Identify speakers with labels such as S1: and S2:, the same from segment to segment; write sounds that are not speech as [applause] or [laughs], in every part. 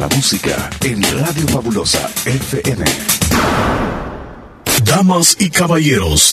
S1: la música en Radio Fabulosa FM.
S2: Damas y caballeros,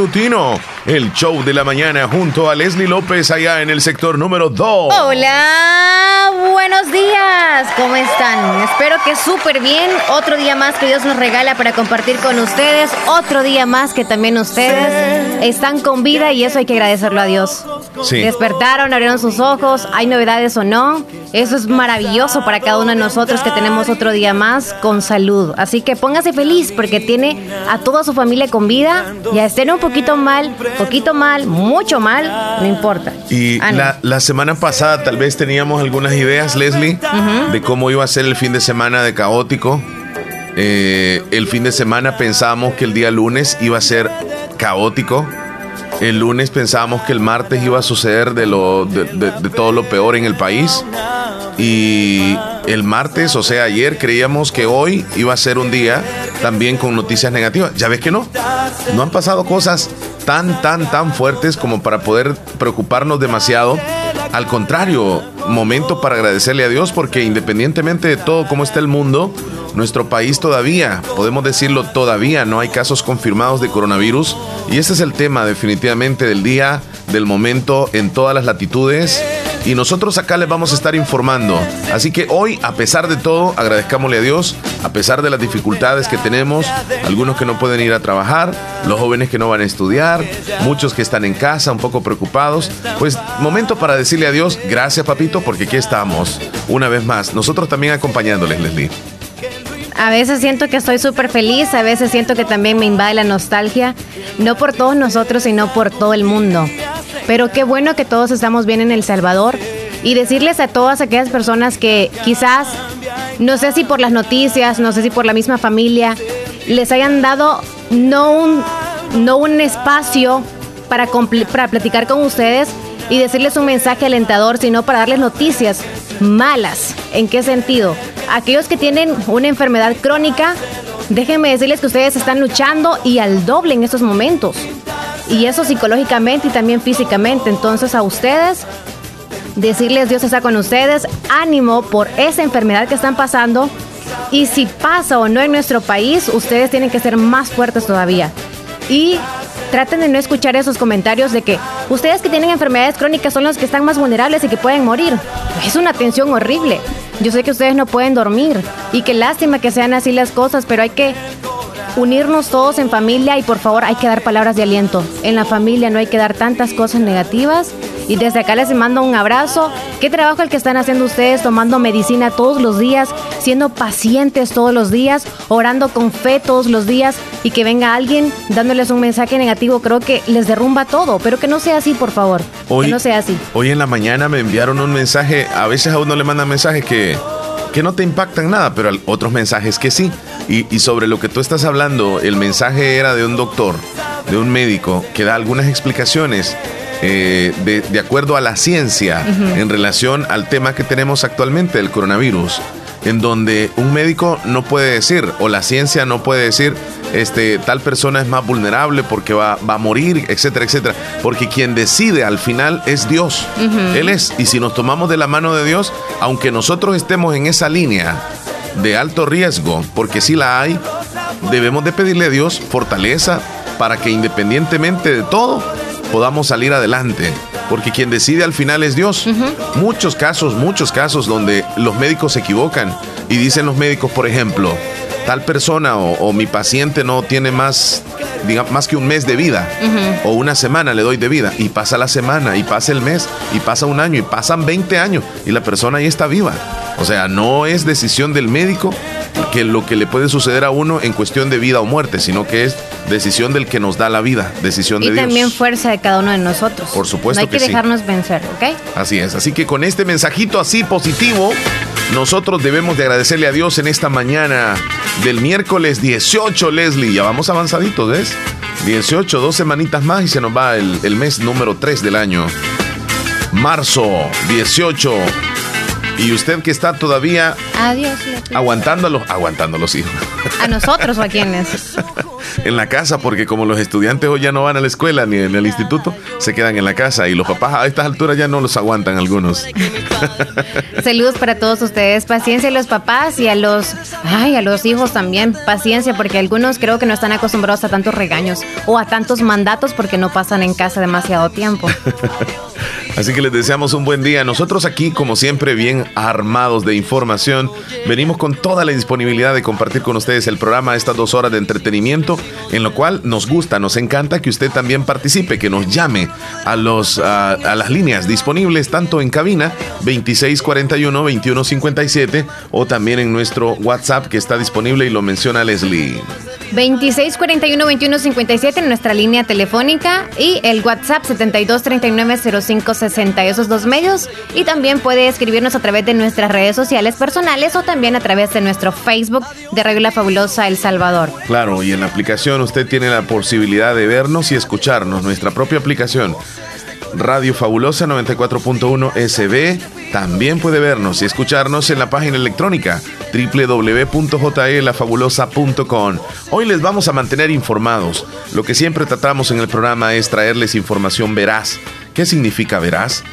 S3: el show de la mañana junto a Leslie López allá en el sector número 2.
S4: Hola, buenos días, ¿cómo están? Espero que súper bien. Otro día más que Dios nos regala para compartir con ustedes. Otro día más que también ustedes están con vida y eso hay que agradecerlo a Dios.
S3: Sí.
S4: Despertaron, abrieron sus ojos, hay novedades o no. Eso es maravilloso para cada uno de nosotros que tenemos otro día más con salud. Así que póngase feliz porque tiene a toda su familia con vida. Ya estén un poquito mal, poquito mal, mucho mal, no importa.
S3: Y
S4: Ánimo.
S3: la, la semana pasada tal vez teníamos algunas ideas, Leslie, de cómo iba a ser el fin de semana de caótico. Eh, el fin de semana pensábamos que el día lunes iba a ser caótico. El lunes pensábamos que el martes iba a suceder de, lo, de, de- todo lo peor en el país. Y el martes, o sea, ayer creíamos que hoy iba a ser un día también con noticias negativas. Ya ves que no. No han pasado cosas tan, tan, tan fuertes como para poder preocuparnos demasiado. Al contrario, momento para agradecerle a Dios porque independientemente de todo cómo está el mundo, nuestro país todavía, podemos decirlo todavía, no hay casos confirmados de coronavirus. Y ese es el tema definitivamente del día, del momento, en todas las latitudes. Y nosotros acá les vamos a estar informando. Así que hoy, a pesar de todo, agradezcámosle a Dios, a pesar de las dificultades que tenemos, algunos que no pueden ir a trabajar, los jóvenes que no van a estudiar, muchos que están en casa un poco preocupados. Pues momento para decirle a Dios, gracias papito, porque aquí estamos, una vez más. Nosotros también acompañándoles, Leslie.
S4: A veces siento que estoy súper feliz, a veces siento que también me invade la nostalgia, no por todos nosotros, sino por todo el mundo. Pero qué bueno que todos estamos bien en El Salvador y decirles a todas aquellas personas que quizás, no sé si por las noticias, no sé si por la misma familia, les hayan dado no un, no un espacio para, para platicar con ustedes y decirles un mensaje alentador, sino para darles noticias malas. ¿En qué sentido? Aquellos que tienen una enfermedad crónica, déjenme decirles que ustedes están luchando y al doble en estos momentos. Y eso psicológicamente y también físicamente. Entonces a ustedes, decirles Dios está con ustedes, ánimo por esa enfermedad que están pasando. Y si pasa o no en nuestro país, ustedes tienen que ser más fuertes todavía. Y traten de no escuchar esos comentarios de que ustedes que tienen enfermedades crónicas son los que están más vulnerables y que pueden morir. Es una tensión horrible. Yo sé que ustedes no pueden dormir y qué lástima que sean así las cosas, pero hay que unirnos todos en familia y por favor hay que dar palabras de aliento. En la familia no hay que dar tantas cosas negativas. Y desde acá les mando un abrazo. Qué trabajo el que están haciendo ustedes, tomando medicina todos los días, siendo pacientes todos los días, orando con fe todos los días y que venga alguien dándoles un mensaje negativo, creo que les derrumba todo. Pero que no sea así, por favor.
S3: Hoy,
S4: que no sea así.
S3: Hoy en la mañana me enviaron un mensaje, a veces a uno le mandan mensajes que, que no te impactan nada, pero otros mensajes que sí. Y, y sobre lo que tú estás hablando, el mensaje era de un doctor, de un médico, que da algunas explicaciones eh, de, de acuerdo a la ciencia en relación al tema que tenemos actualmente, el coronavirus, en donde un médico no puede decir, o la ciencia no puede decir, este, tal persona es más vulnerable porque va, va a morir, etcétera, etcétera. Porque quien decide al final es Dios. Él es. Y si nos tomamos de la mano de Dios, aunque nosotros estemos en esa línea de alto riesgo, porque sí la hay, debemos de pedirle a Dios fortaleza para que independientemente de todo, podamos salir adelante. Porque quien decide al final es Dios. Muchos casos, muchos casos donde los médicos se equivocan y dicen los médicos, por ejemplo, tal persona o, o mi paciente no tiene más, diga, más que un mes de vida o una semana le doy de vida y pasa la semana y pasa el mes y pasa un año y pasan 20 años y la persona ahí está viva. O sea, no es decisión del médico que lo que le puede suceder a uno en cuestión de vida o muerte, sino que es decisión del que nos da la vida, decisión
S4: Y
S3: de
S4: también
S3: Dios.
S4: fuerza de cada uno de nosotros.
S3: Por supuesto
S4: No hay que,
S3: que sí.
S4: dejarnos vencer, ¿ok?
S3: Así es, así que con este mensajito así positivo, nosotros debemos de agradecerle a Dios en esta mañana del miércoles 18, Leslie. Ya vamos avanzaditos, ¿ves? 18, dos semanitas más y se nos va el, el mes número 3 del año. Marzo 18. Y usted que está todavía
S4: Adiós,
S3: aguantando a los, aguantando a los hijos.
S4: ¿A nosotros o a quiénes? [laughs]
S3: en la casa, porque como los estudiantes hoy ya no van a la escuela ni en el instituto, se quedan en la casa y los papás a estas alturas ya no los aguantan algunos. [laughs]
S4: Saludos para todos ustedes, paciencia a los papás y a los, ay, a los hijos también, paciencia, porque algunos creo que no están acostumbrados a tantos regaños o a tantos mandatos porque no pasan en casa demasiado tiempo. [laughs]
S3: Así que les deseamos un buen día. Nosotros aquí, como siempre, bien armados de información, venimos con toda la disponibilidad de compartir con ustedes el programa, estas dos horas de entretenimiento, en lo cual nos gusta, nos encanta que usted también participe, que nos llame a, los, a, las líneas disponibles tanto en cabina 2641-2157 o también en nuestro WhatsApp que está disponible y lo menciona Leslie.
S4: 2641-2157 en nuestra línea telefónica y el WhatsApp 7239-0560, esos dos medios. Y también puede escribirnos a través de nuestras redes sociales personales o también a través de nuestro Facebook de Regla Fabulosa El Salvador.
S3: Claro, y en la aplicación usted tiene la posibilidad de vernos y escucharnos, nuestra propia aplicación. Radio Fabulosa 94.1 SB. También puede vernos y escucharnos en la página electrónica www.jlafabulosa.com. Hoy les vamos a mantener informados. Lo que siempre tratamos en el programa es traerles información veraz. ¿Qué significa veraz?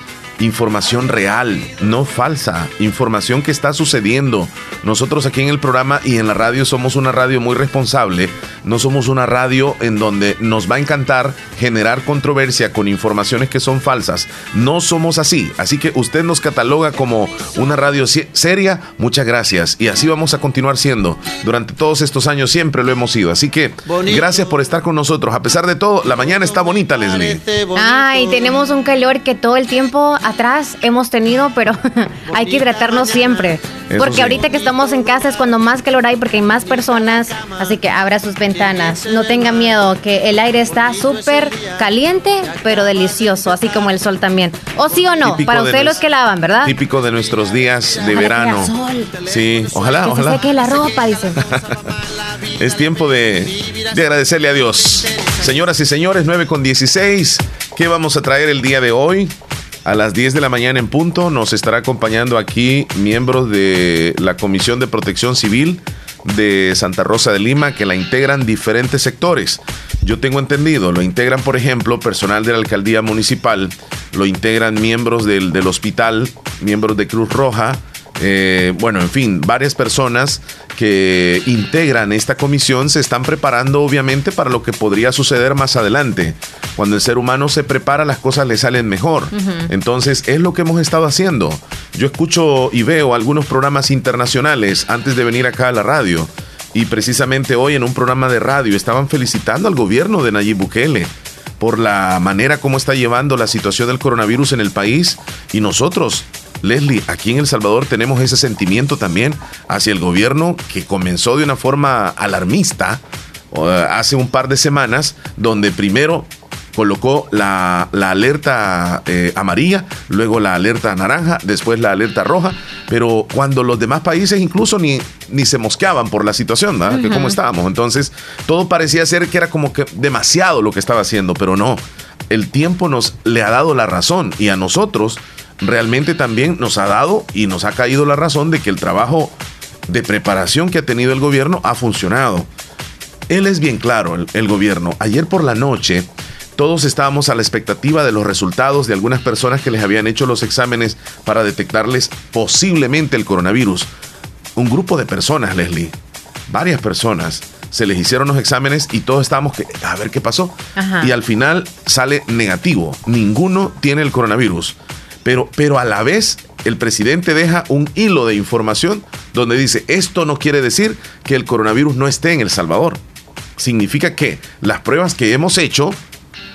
S3: Información real, no falsa, información que está sucediendo. Nosotros aquí en el programa y en la radio somos una radio muy responsable, no somos una radio en donde nos va a encantar generar controversia con informaciones que son falsas. No somos así, así que usted nos cataloga como una radio seria, muchas gracias. Y así vamos a continuar siendo. Durante todos estos años siempre lo hemos sido. Así que gracias por estar con nosotros. A pesar de todo, la mañana está bonita, Leslie.
S4: Ay, tenemos un calor que todo el tiempo atrás hemos tenido, pero [laughs] hay que hidratarnos siempre. porque ahorita que estamos en casa es cuando más calor hay porque hay más personas, así que abra sus ventanas. No tenga miedo, que el aire está súper caliente, pero delicioso, así como el sol también. ¿O sí o no? Para ustedes los que lavan, ¿verdad?
S3: Típico de nuestros días de verano. Sí, ojalá, que ojalá.
S4: Se la ropa, dicen. [laughs]
S3: es tiempo de, de agradecerle a Dios. Señoras y señores, 9 con 16. ¿Qué vamos a traer el día de hoy? A las 10 de la mañana en punto nos estará acompañando aquí miembros de la Comisión de Protección Civil de Santa Rosa de Lima que la integran diferentes sectores. Yo tengo entendido, lo integran, por ejemplo, personal de la alcaldía municipal, lo integran miembros del, del hospital, miembros de Cruz Roja, eh, bueno, en fin, varias personas que integran esta comisión se están preparando obviamente para lo que podría suceder más adelante. Cuando el ser humano se prepara, las cosas le salen mejor. Entonces, es lo que hemos estado haciendo. Yo escucho y veo algunos programas internacionales antes de venir acá a la radio. Y precisamente hoy en un programa de radio estaban felicitando al gobierno de Nayib Bukele por la manera como está llevando la situación del coronavirus en el país y nosotros Leslie, aquí en El Salvador tenemos ese sentimiento también hacia el gobierno que comenzó de una forma alarmista hace un par de semanas, donde primero colocó la, alerta eh, amarilla, luego la alerta naranja, después la alerta roja, pero cuando los demás países incluso ni, ni se mosqueaban por la situación, ¿verdad? Que cómo estábamos. Entonces, todo parecía ser que era como que demasiado lo que estaba haciendo, pero no. El tiempo nos le ha dado la razón y a nosotros realmente también nos ha dado y nos ha caído la razón de que el trabajo de preparación que ha tenido el gobierno ha funcionado. Él es bien claro, el, gobierno. Ayer por la noche todos estábamos a la expectativa de los resultados de algunas personas que les habían hecho los exámenes para detectarles posiblemente el coronavirus. Un grupo de personas, Leslie, varias personas, se les hicieron los exámenes y todos estábamos que, a ver qué pasó. Y al final sale negativo. Ninguno tiene el coronavirus. Pero, pero a la vez el presidente deja un hilo de información donde dice, esto no quiere decir que el coronavirus no esté en El Salvador. Significa que las pruebas que hemos hecho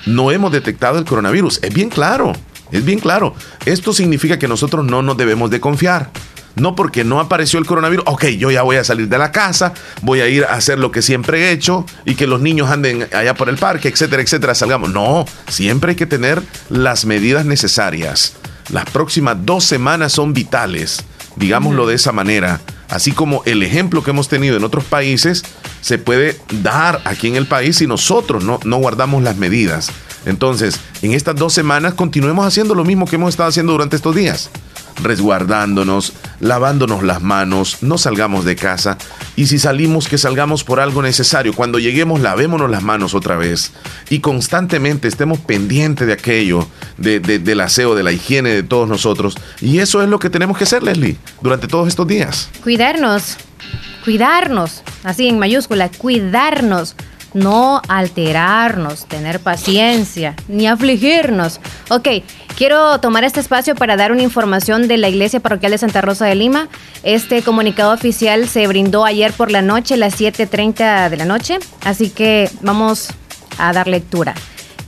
S3: no hemos detectado el coronavirus. Es bien claro, es bien claro. Esto significa que nosotros no nos debemos de confiar. No porque no apareció el coronavirus, ok, yo ya voy a salir de la casa, voy a ir a hacer lo que siempre he hecho y que los niños anden allá por el parque, etcétera, etcétera, salgamos. No, siempre hay que tener las medidas necesarias. Las próximas dos semanas son vitales. digámoslo de esa manera. Así como el ejemplo que hemos tenido en otros países se puede dar aquí en el país si nosotros no, no guardamos las medidas. Entonces, en estas dos semanas continuemos haciendo lo mismo que hemos estado haciendo durante estos días resguardándonos, lavándonos las manos, no salgamos de casa y si salimos que salgamos por algo necesario. Cuando lleguemos lavémonos las manos otra vez y constantemente estemos pendientes de aquello, de, del aseo, de la higiene de todos nosotros. Y eso es lo que tenemos que hacer, Leslie, durante todos estos días.
S4: Cuidarnos, cuidarnos, así en mayúscula, cuidarnos no alterarnos, tener paciencia, ni afligirnos. Ok, quiero tomar este espacio para dar una información de la Iglesia Parroquial de Santa Rosa de Lima. Este comunicado oficial se brindó ayer por la noche, las 7.30 de la noche, así que vamos a dar lectura.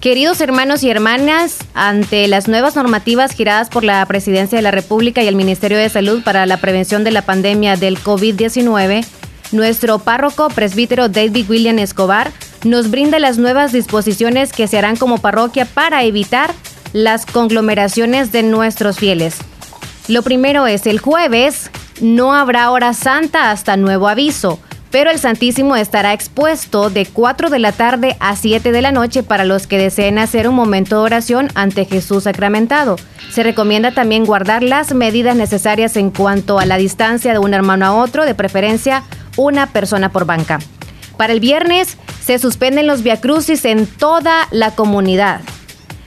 S4: Queridos hermanos y hermanas, ante las nuevas normativas giradas por la Presidencia de la República y el Ministerio de Salud para la prevención de la pandemia del COVID-19, nuestro párroco presbítero David William Escobar nos brinda las nuevas disposiciones que se harán como parroquia para evitar las conglomeraciones de nuestros fieles. Lo primero es el jueves, no habrá hora santa hasta nuevo aviso, pero el Santísimo estará expuesto de 4 de la tarde a 7 de la noche para los que deseen hacer un momento de oración ante Jesús sacramentado. Se recomienda también guardar las medidas necesarias en cuanto a la distancia de un hermano a otro, de preferencia una persona por banca. Para el viernes se suspenden los viacrucis en toda la comunidad.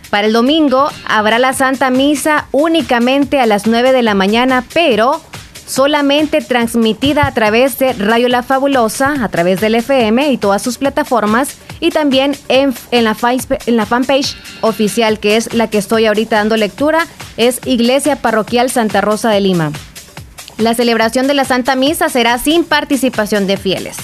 S4: Para el domingo habrá la Santa Misa únicamente a las 9 de la mañana, pero solamente transmitida a través de Radio La Fabulosa, a través del FM y todas sus plataformas, y también en, la, en la fanpage oficial, que es la que estoy ahorita dando lectura, es Iglesia Parroquial Santa Rosa de Lima. La celebración de la Santa Misa será sin participación de fieles.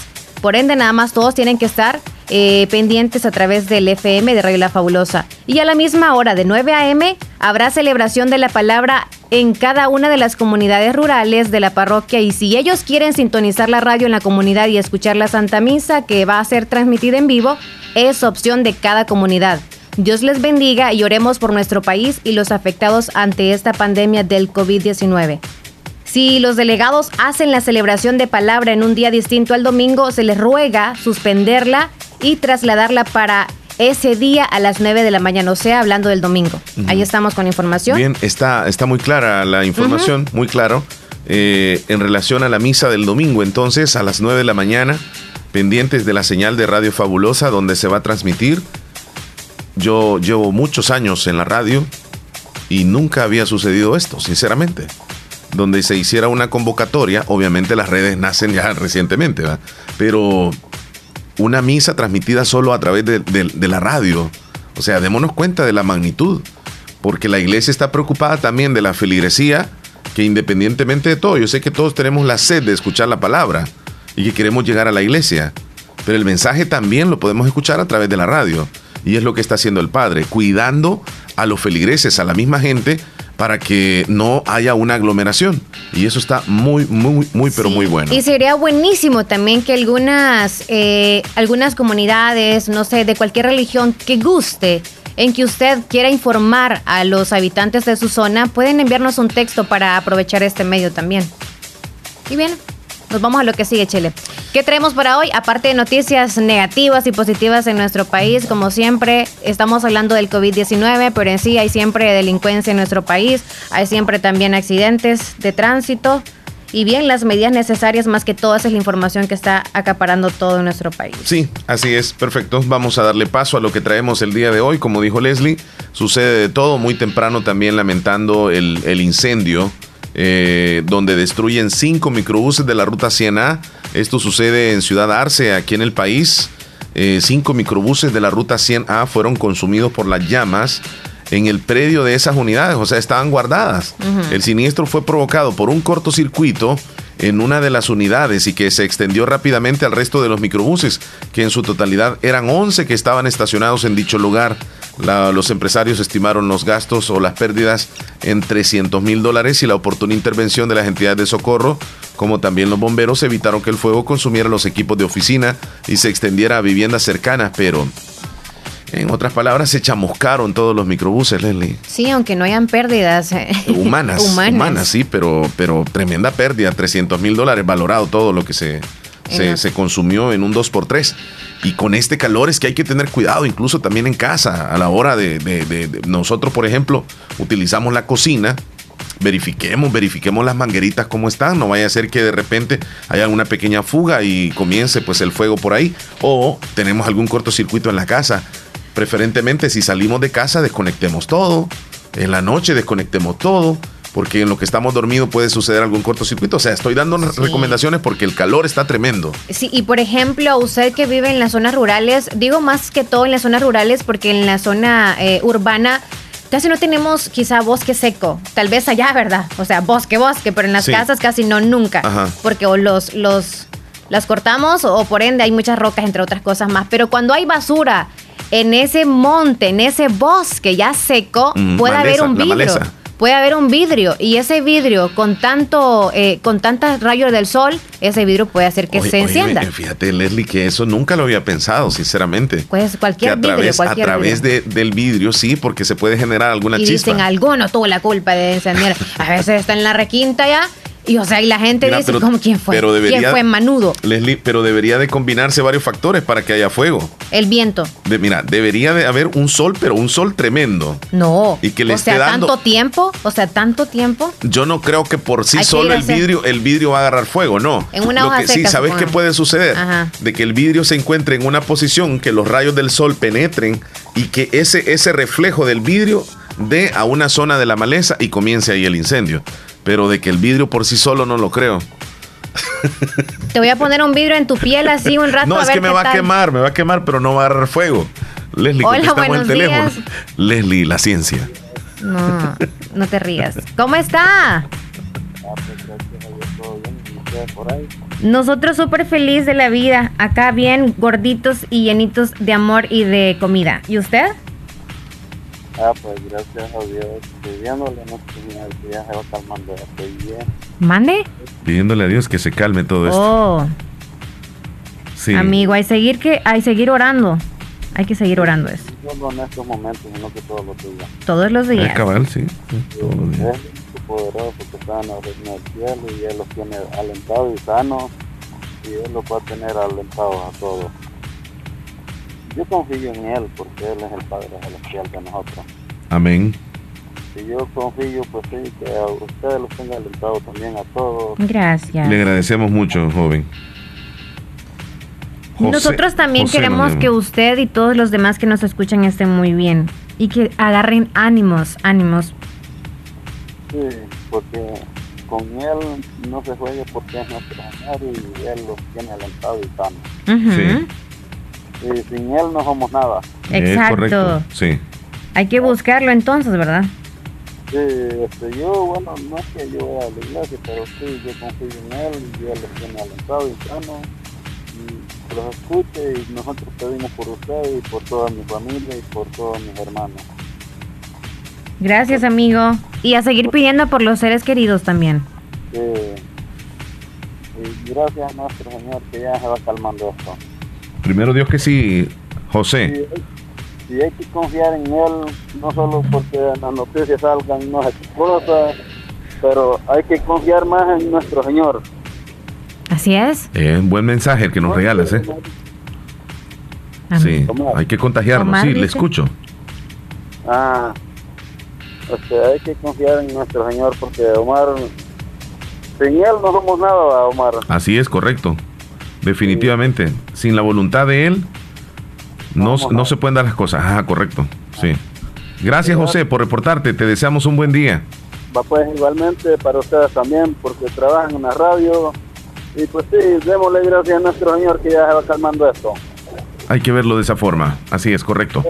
S4: Por ende, nada más todos tienen que estar eh, pendientes a través del FM de Radio La Fabulosa. Y a la misma hora, de 9 a.m., habrá celebración de la palabra en cada una de las comunidades rurales de la parroquia. Y si ellos quieren sintonizar la radio en la comunidad y escuchar la Santa Misa, que va a ser transmitida en vivo, es opción de cada comunidad. Dios les bendiga y oremos por nuestro país y los afectados ante esta pandemia del COVID-19. Si los delegados hacen la celebración de palabra en un día distinto al domingo, se les ruega suspenderla y trasladarla para ese día a las 9 de la mañana, o sea, hablando del domingo. Ahí estamos con información.
S3: Bien, está, está muy clara la información, muy claro, eh, en relación a la misa del domingo. Entonces, a las 9 de la mañana, pendientes de la señal de Radio Fabulosa, donde se va a transmitir. Yo llevo muchos años en la radio y nunca había sucedido esto, sinceramente donde se hiciera una convocatoria. Obviamente las redes nacen ya [laughs] recientemente, pero una misa transmitida solo a través de, la radio. O sea, démonos cuenta de la magnitud, porque la iglesia está preocupada también de la feligresía, que independientemente de todo, yo sé que todos tenemos la sed de escuchar la palabra y que queremos llegar a la iglesia, pero el mensaje también lo podemos escuchar a través de la radio. Y es lo que está haciendo el Padre, cuidando a los feligreses, a la misma gente para que no haya una aglomeración. Y eso está muy, muy, muy, pero muy bueno.
S4: Y sería buenísimo también que algunas, eh, algunas comunidades, no sé, de cualquier religión que guste, en que usted quiera informar a los habitantes de su zona, pueden enviarnos un texto para aprovechar este medio también. Y bien, vamos a lo que sigue, Chile. ¿Qué traemos para hoy? Aparte de noticias negativas y positivas en nuestro país, como siempre, estamos hablando del COVID-19, pero en sí hay siempre delincuencia en nuestro país, hay siempre también accidentes de tránsito. Y bien, las medidas necesarias, más que todas, es la información que está acaparando todo nuestro país.
S3: Sí, así es, perfecto. Vamos a darle paso a lo que traemos el día de hoy. Como dijo Leslie, sucede de todo. Muy temprano también lamentando el incendio eh, donde destruyen cinco microbuses de la ruta 100A. Esto sucede en Ciudad Arce, aquí en el país. Eh, cinco microbuses de la ruta 100A fueron consumidos por las llamas en el predio de esas unidades, o sea, estaban guardadas. El siniestro fue provocado por un cortocircuito en una de las unidades y que se extendió rápidamente al resto de los microbuses, que en su totalidad eran 11 que estaban estacionados en dicho lugar. Los empresarios estimaron los gastos o las pérdidas en 300 mil dólares y la oportuna intervención de las entidades de socorro, como también los bomberos, evitaron que el fuego consumiera los equipos de oficina y se extendiera a viviendas cercanas, pero En otras palabras, se chamuscaron todos los microbuses, Leslie.
S4: Sí, aunque no hayan pérdidas
S3: eh, [laughs] humanas, humanas. sí, pero, pero tremenda pérdida, 300 mil dólares valorado todo lo que se, se, consumió en un 2x3. Y con este calor es que hay que tener cuidado, incluso también en casa, a la hora de nosotros, por ejemplo, utilizamos la cocina verifiquemos, verifiquemos las mangueritas cómo están, no vaya a ser que de repente haya una pequeña fuga y comience pues el fuego por ahí o tenemos algún cortocircuito en la casa. Preferentemente si salimos de casa desconectemos todo, en la noche desconectemos todo, porque en lo que estamos dormidos puede suceder algún cortocircuito. O sea, estoy dando recomendaciones porque el calor está tremendo.
S4: Sí, y por ejemplo, usted que vive en las zonas rurales, digo más que todo en las zonas rurales porque en la zona eh, urbana casi no tenemos quizá bosque seco. Tal vez allá, ¿verdad? O sea, bosque, bosque, pero en las casas casi no nunca. Porque o los, los, las cortamos o por ende hay muchas rocas, entre otras cosas más. Pero cuando hay basura en ese monte, en ese bosque ya seco, puede haber un vidrio puede haber un vidrio y ese vidrio con tanto eh, con tantos rayos del sol, ese vidrio puede hacer que se encienda.
S3: fíjate, Leslie, que eso nunca lo había pensado, sinceramente.
S4: Pues cualquier a vidrio,
S3: través, A través del vidrio, sí, porque se puede generar alguna y
S4: Dicen, alguno tuvo la culpa de encender. A veces está en la requinta ya y o sea, y la gente dice, ¿cómo quién fue?
S3: Pero debería,
S4: ¿Quién fue Manudo?
S3: Leslie, pero debería de combinarse varios factores para que haya fuego.
S4: El viento.
S3: De, mira, debería de haber un sol, pero un sol tremendo.
S4: No. Y que le o sea, tanto tiempo, o sea, tanto tiempo.
S3: Yo no creo que por sí solo el vidrio, el vidrio va a agarrar fuego, no.
S4: En una hoja
S3: que, Sí, ¿sabes qué puede suceder? De que el vidrio se encuentre en una posición que los rayos del sol penetren y que ese, ese reflejo del vidrio dé a una zona de la maleza y comience ahí el incendio. Pero de que el vidrio por sí solo no lo creo.
S4: Te voy a poner un vidrio en tu piel así un rato.
S3: No, es que me va a quemar, me va a quemar, pero no va a agarrar fuego. Leslie,
S4: Hola, buenos el teléfono.
S3: Leslie, la ciencia.
S4: No, no te rías. ¿Cómo está? Nosotros súper feliz de la vida. Acá bien gorditos y llenitos de amor y de comida. ¿Y usted?
S5: Ah, pues gracias a Dios, pidiéndole a nuestro Señor que ya se va calmando, estoy bien.
S4: ¿Mande?
S3: Pidiéndole a Dios que se calme todo esto.
S4: Oh. Sí. Amigo, hay seguir que hay seguir orando. Hay que seguir orando eso.
S5: No solo en estos momentos, sino que todos los días.
S4: Todos los días.
S3: cabal, sí. todos los días.
S5: Es poderoso que está en el cielo y Él los tiene alentados y sanos y Él los va a tener alentados a todos. Yo confío en Él porque Él es el Padre Celestial de nosotros.
S3: Amén.
S5: Si yo confío, pues sí, que a ustedes los tenga alentado también a todos.
S4: Gracias.
S3: Le agradecemos mucho, joven.
S4: Nosotros también queremos que usted y todos los demás que nos escuchan estén muy bien y que agarren ánimos, ánimos.
S5: Sí, porque con él no se juegue porque es nuestro amor y él los tiene alentado y sano. Sí sin él no somos nada.
S4: Exacto.
S3: Sí.
S4: Hay que buscarlo entonces, ¿verdad?
S5: Sí, este, yo, bueno, no es que yo vaya a la iglesia, pero sí, yo confío en él y él lo tiene alentado y sano. Y los escuche y nosotros pedimos por usted y por toda mi familia y por todos mis hermanos.
S4: Gracias, amigo. Y a seguir pidiendo por los seres queridos también.
S5: Sí. Y gracias a nuestro Señor que ya se va calmando esto.
S3: Primero Dios que sí, José.
S5: Sí, hay que confiar en Él, no solo porque las noticias salgan no cosas, pero hay que confiar más en nuestro Señor.
S4: Así es.
S3: Es un buen mensaje el que nos regalas, ¿eh? Sí, hay que contagiarnos, sí, le escucho.
S5: Ah, hay que confiar en nuestro Señor porque Omar, sin Él no somos nada, Omar.
S3: Así es, correcto. Definitivamente. Sin la voluntad de Él, no, no se pueden dar las cosas. Ah, correcto. Sí. Gracias, José, por reportarte. Te deseamos un buen día.
S5: Va pues igualmente para ustedes también, porque trabajan en la radio. Y pues sí, démosle gracias a nuestro Señor que ya se va calmando esto.
S3: Hay que verlo de esa forma. Así es, correcto.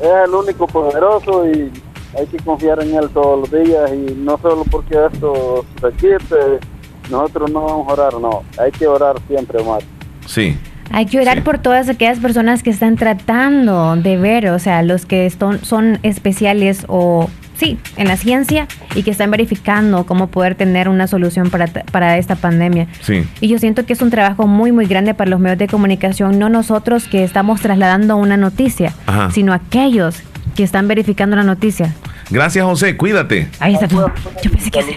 S5: Es el único poderoso y hay que confiar en Él todos los días. Y no solo porque esto se quite nosotros no vamos a orar, no. Hay que orar siempre, Omar.
S3: Sí.
S4: Hay que orar por todas aquellas personas que están tratando de ver, o sea, los que son, son especiales o sí, en la ciencia y que están verificando cómo poder tener una solución para, para esta pandemia.
S3: Sí.
S4: Y yo siento que es un trabajo muy, muy grande para los medios de comunicación, no nosotros que estamos trasladando una noticia,
S3: Ajá.
S4: sino aquellos que están verificando la noticia.
S3: Gracias, José. Cuídate.
S4: Ahí está. Yo pensé que se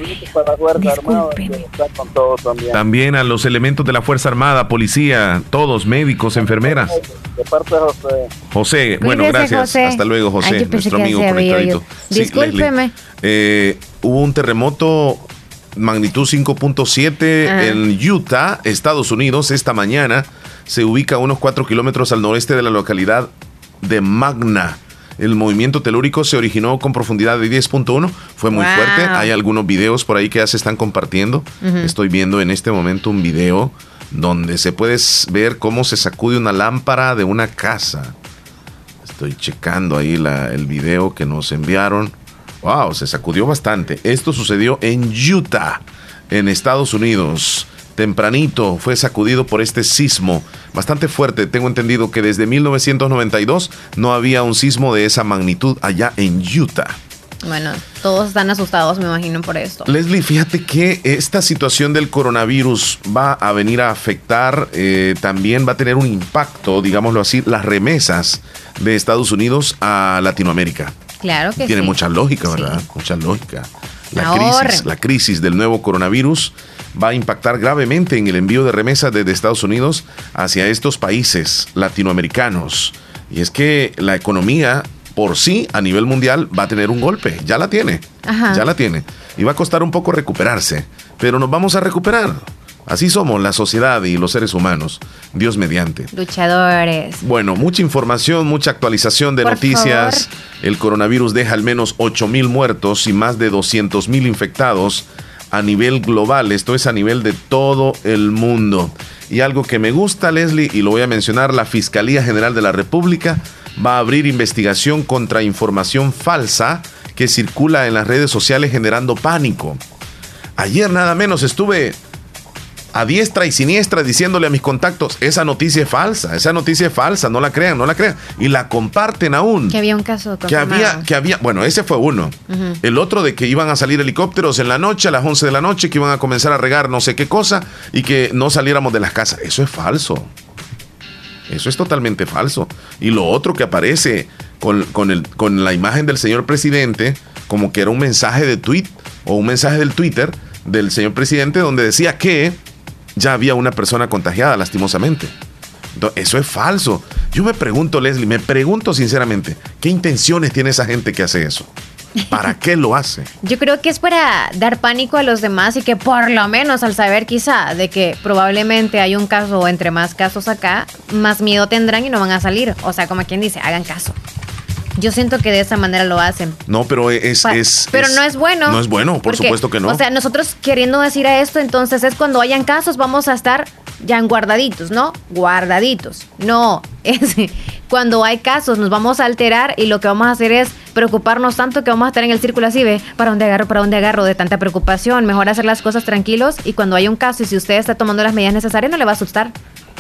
S5: también.
S3: También a los elementos de la Fuerza Armada, policía, todos, médicos, enfermeras.
S5: De parte de José.
S3: José, bueno, gracias.
S4: José.
S3: Hasta luego, José,
S4: Ay,
S3: nuestro amigo conectadito.
S4: oído. Discúlpeme.
S3: Eh, hubo un terremoto magnitud 5.7
S4: Ajá.
S3: en Utah, Estados Unidos, esta mañana. Se ubica a unos 4 kilómetros al noreste de la localidad de Magna. El movimiento telúrico se originó con profundidad de 10.1, fue muy
S4: Wow.
S3: fuerte. Hay algunos videos por ahí que ya se están compartiendo. Estoy viendo en este momento un video donde se puede ver cómo se sacude una lámpara de una casa. Estoy checando ahí la- el video que nos enviaron. Wow, se sacudió bastante. Esto sucedió en Utah, en Estados Unidos. Tempranito fue sacudido por este sismo bastante fuerte. Tengo entendido que desde 1992 no había un sismo de esa magnitud allá en Utah.
S4: Bueno, todos están asustados, me imagino, por esto.
S3: Leslie, fíjate que esta situación del coronavirus va a venir a afectar, eh, también va a tener un impacto, digámoslo así, las remesas de Estados Unidos a Latinoamérica.
S4: Claro que
S3: Tiene
S4: sí.
S3: mucha lógica,
S4: Sí.
S3: ¿verdad? Mucha lógica. La
S4: Ahorren.
S3: crisis, la crisis del nuevo coronavirus va a impactar gravemente en el envío de remesas desde Estados Unidos hacia estos países latinoamericanos. Y es que la economía por sí a nivel mundial va a tener un golpe. Ya la tiene.
S4: Ajá.
S3: Ya la tiene. Y va a costar un poco recuperarse. Pero nos vamos a recuperar. Así somos la sociedad y los seres humanos. Dios mediante.
S4: Luchadores.
S3: Bueno, mucha información, mucha actualización de
S4: Por
S3: noticias. El coronavirus deja al menos 8 mil muertos y más de 200 mil infectados a nivel global. Esto es a nivel de todo el mundo. Y algo que me gusta, Leslie, y lo voy a mencionar, la Fiscalía General de la República va a abrir investigación contra información falsa que circula en las redes sociales generando pánico. Ayer nada menos estuve a diestra y siniestra diciéndole a mis contactos, esa noticia es falsa, esa noticia es falsa, no la crean, no la crean. Y la comparten aún.
S4: Que había un caso
S3: Que había, que había, bueno, ese fue uno. El otro de que iban a salir helicópteros en la noche, a las 11 de la noche, que iban a comenzar a regar no sé qué cosa y que no saliéramos de las casas. Eso es falso. Eso es totalmente falso. Y lo otro que aparece con, con el, con la imagen del señor presidente, como que era un mensaje de tweet o un mensaje del Twitter del señor presidente donde decía que ya había una persona contagiada, lastimosamente. Eso es falso. Yo me pregunto, Leslie, me pregunto sinceramente, ¿qué intenciones tiene esa gente que hace eso? ¿Para qué lo hace? [laughs]
S4: Yo creo que es para dar pánico a los demás y que por lo menos al saber quizá de que probablemente hay un caso o entre más casos acá, más miedo tendrán y no van a salir. O sea, como quien dice, hagan caso. Yo siento que de esa manera lo hacen.
S3: No, pero es...
S4: Pa-
S3: es
S4: pero
S3: es-
S4: no es bueno.
S3: No es bueno, por
S4: porque,
S3: supuesto que no.
S4: O sea, nosotros queriendo decir a esto, entonces es cuando hayan casos, vamos a estar ya en guardaditos, ¿no? Guardaditos. No, [laughs] es cuando hay casos, nos vamos a alterar y lo que vamos a hacer es preocuparnos tanto que vamos a estar en el círculo así, ve, ¿para dónde agarro, para dónde agarro de tanta preocupación? Mejor hacer las cosas tranquilos y cuando hay un caso y si usted está tomando las medidas necesarias, no le va a asustar.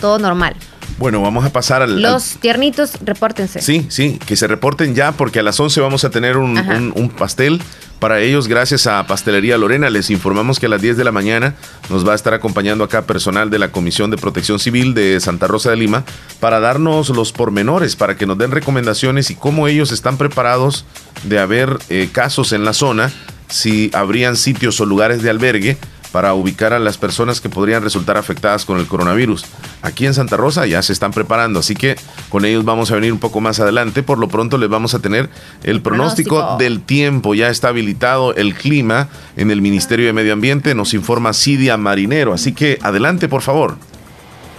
S4: Todo normal.
S3: Bueno, vamos a pasar al... al-
S4: Los tiernitos, repórtense.
S3: Sí, sí, que se reporten ya porque a las 11 vamos a tener un,
S4: Ajá.
S3: un- un pastel para ellos gracias a Pastelería Lorena. Les informamos que a las 10 de la mañana nos va a estar acompañando acá personal de la Comisión de Protección Civil de Santa Rosa de Lima para darnos los pormenores, para que nos den recomendaciones y cómo ellos están preparados de haber eh, casos en la zona, si habrían sitios o lugares de albergue para ubicar a las personas que podrían resultar afectadas con el coronavirus. Aquí en Santa Rosa ya se están preparando, así que con ellos vamos a venir un poco más adelante. Por lo pronto les vamos a tener el pronóstico,
S4: Pronóstico.
S3: del tiempo. Ya está habilitado el clima en el Ministerio de Medio Ambiente, nos informa Cidia Marinero. Así que adelante, por favor.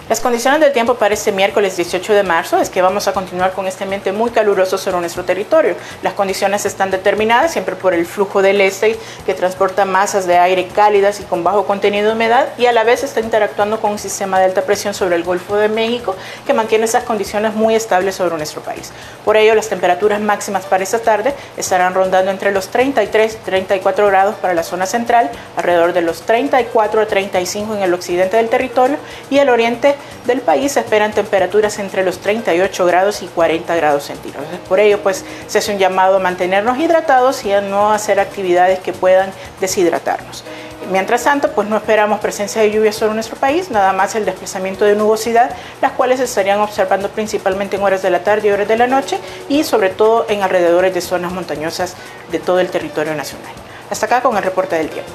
S6: Las condiciones del tiempo para este miércoles 18 de marzo es que vamos a continuar con este ambiente muy caluroso sobre nuestro territorio. Las condiciones están determinadas siempre por el flujo del este que transporta masas de aire cálidas y con bajo contenido de humedad y a la vez está interactuando con un sistema de alta presión sobre el Golfo de México que mantiene esas condiciones muy estables sobre nuestro país. Por ello, las temperaturas máximas para esta tarde estarán rondando entre los 33 y 34 grados para la zona central, alrededor de los 34 a 35 en el occidente del territorio y el oriente del país esperan temperaturas entre los 38 grados y 40 grados centígrados. Por ello, pues se hace un llamado a mantenernos hidratados y a no hacer actividades que puedan deshidratarnos. Mientras tanto, pues no esperamos presencia de lluvia sobre nuestro país, nada más el desplazamiento de nubosidad, las cuales se estarían observando principalmente en horas de la tarde y horas de la noche y sobre todo en alrededores de zonas montañosas de todo el territorio nacional. Hasta acá con el reporte del tiempo.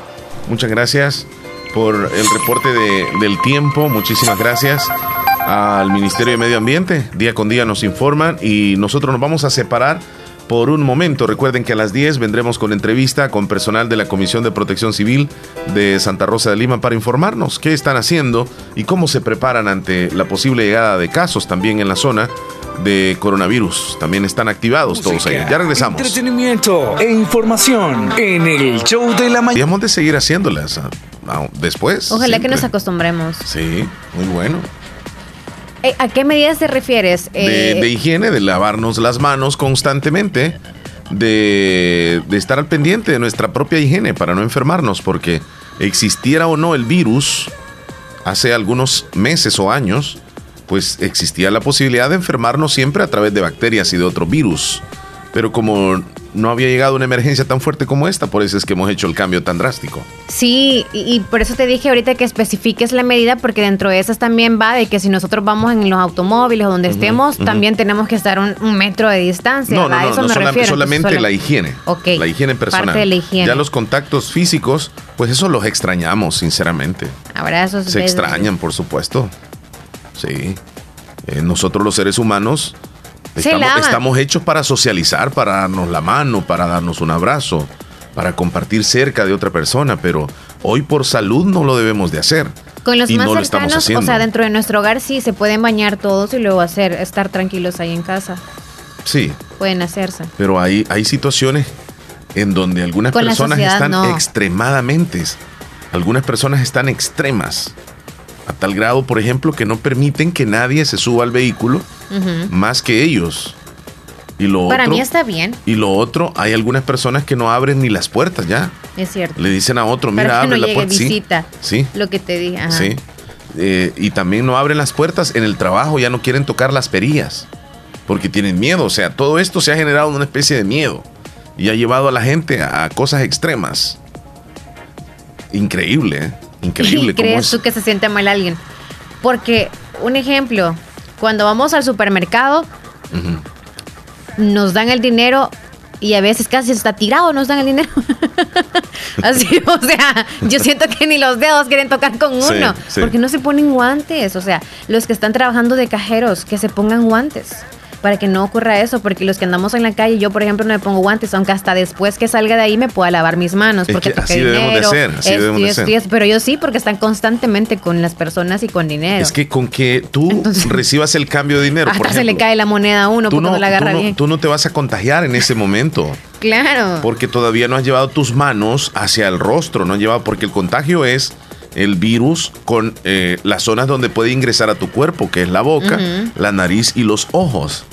S3: Muchas gracias por el reporte del tiempo, muchísimas gracias al Ministerio de Medio Ambiente, día con día nos informan y nosotros nos vamos a separar por un momento. Recuerden que a las 10 vendremos con entrevista con personal de la Comisión de Protección Civil de Santa Rosa de Lima para informarnos qué están haciendo y cómo se preparan ante la posible llegada de casos también en la zona de coronavirus. También están activados todos ellos. Ya regresamos.
S2: Entretenimiento e información en el show de la mañana.
S3: Debemos de seguir haciéndolas ah, ah, después.
S4: Ojalá que nos acostumbremos.
S3: Sí, muy bueno.
S4: Eh, ¿A qué medidas te refieres?
S3: Eh, de, higiene, de lavarnos las manos constantemente, de, de estar al pendiente de nuestra propia higiene para no enfermarnos, porque existiera o no el virus, hace algunos meses o años, pues existía la posibilidad de enfermarnos siempre a través de bacterias y de otro virus. Pero como no había llegado una emergencia tan fuerte como esta, por eso es que hemos hecho el cambio tan drástico.
S4: Sí, y, por eso te dije ahorita que especifiques la medida, porque dentro de esas también va de que si nosotros vamos en los automóviles o donde estemos, también tenemos que estar un, metro de distancia.
S3: No, no, no, eso me refiero. solamente la higiene.
S4: Ok.
S3: La higiene personal.
S4: Parte de la higiene.
S3: Ya los contactos físicos, pues eso los extrañamos, sinceramente.
S4: Abrazos.
S3: Se extrañan, por supuesto. Sí. Eh, nosotros los seres humanos Estamos, hechos para socializar, para darnos la mano, para darnos un abrazo, para compartir cerca de otra persona, pero hoy por salud no lo debemos de hacer.
S4: Con los más cercanos, o sea, dentro de nuestro hogar sí se pueden bañar todos y luego hacer estar tranquilos ahí en casa.
S3: Sí.
S4: Pueden hacerse.
S3: Pero hay, hay situaciones en donde algunas personas están extremadamente, algunas personas están extremas a tal grado, por ejemplo, que no permiten que nadie se suba al vehículo más que ellos. Y lo
S4: Para mí está bien.
S3: Y lo otro, hay algunas personas que no abren ni las puertas ya.
S4: Es cierto.
S3: Le dicen a otro, mira, abre la puerta.
S4: Visita, sí, Lo que te dije.
S3: Sí. Eh, y también no abren las puertas en el trabajo, ya no quieren tocar las perillas. Porque tienen miedo. O sea, todo esto se ha generado una especie de miedo. Y ha llevado a la gente a, cosas extremas. Increíble, ¿eh? Increíble. [laughs]
S4: ¿Crees tú que se siente mal alguien? Porque, un ejemplo, cuando vamos al supermercado, nos dan el dinero y a veces casi está tirado, nos dan el dinero. [laughs] Así, [laughs] o sea, yo siento que ni los dedos quieren tocar con uno, porque no se ponen guantes. O sea, los que están trabajando de cajeros, que se pongan guantes para que no ocurra eso, porque los que andamos en la calle, yo por ejemplo no me pongo guantes, aunque hasta después que salga de ahí me pueda lavar mis manos, porque
S3: es así debemos de ser, así debemos de ser.
S4: pero yo sí, porque están constantemente con las personas y con dinero.
S3: Es que con que tú recibas el cambio de dinero, [laughs]
S4: hasta se le cae la moneda a uno porque no, la agarra
S3: tú
S4: bien.
S3: Tú no te vas a contagiar en ese momento. [laughs]
S4: Claro.
S3: Porque todavía no has llevado tus manos hacia el rostro, no has llevado, porque el contagio es el virus con eh, las zonas donde puede ingresar a tu cuerpo, que es la boca, la nariz y los ojos.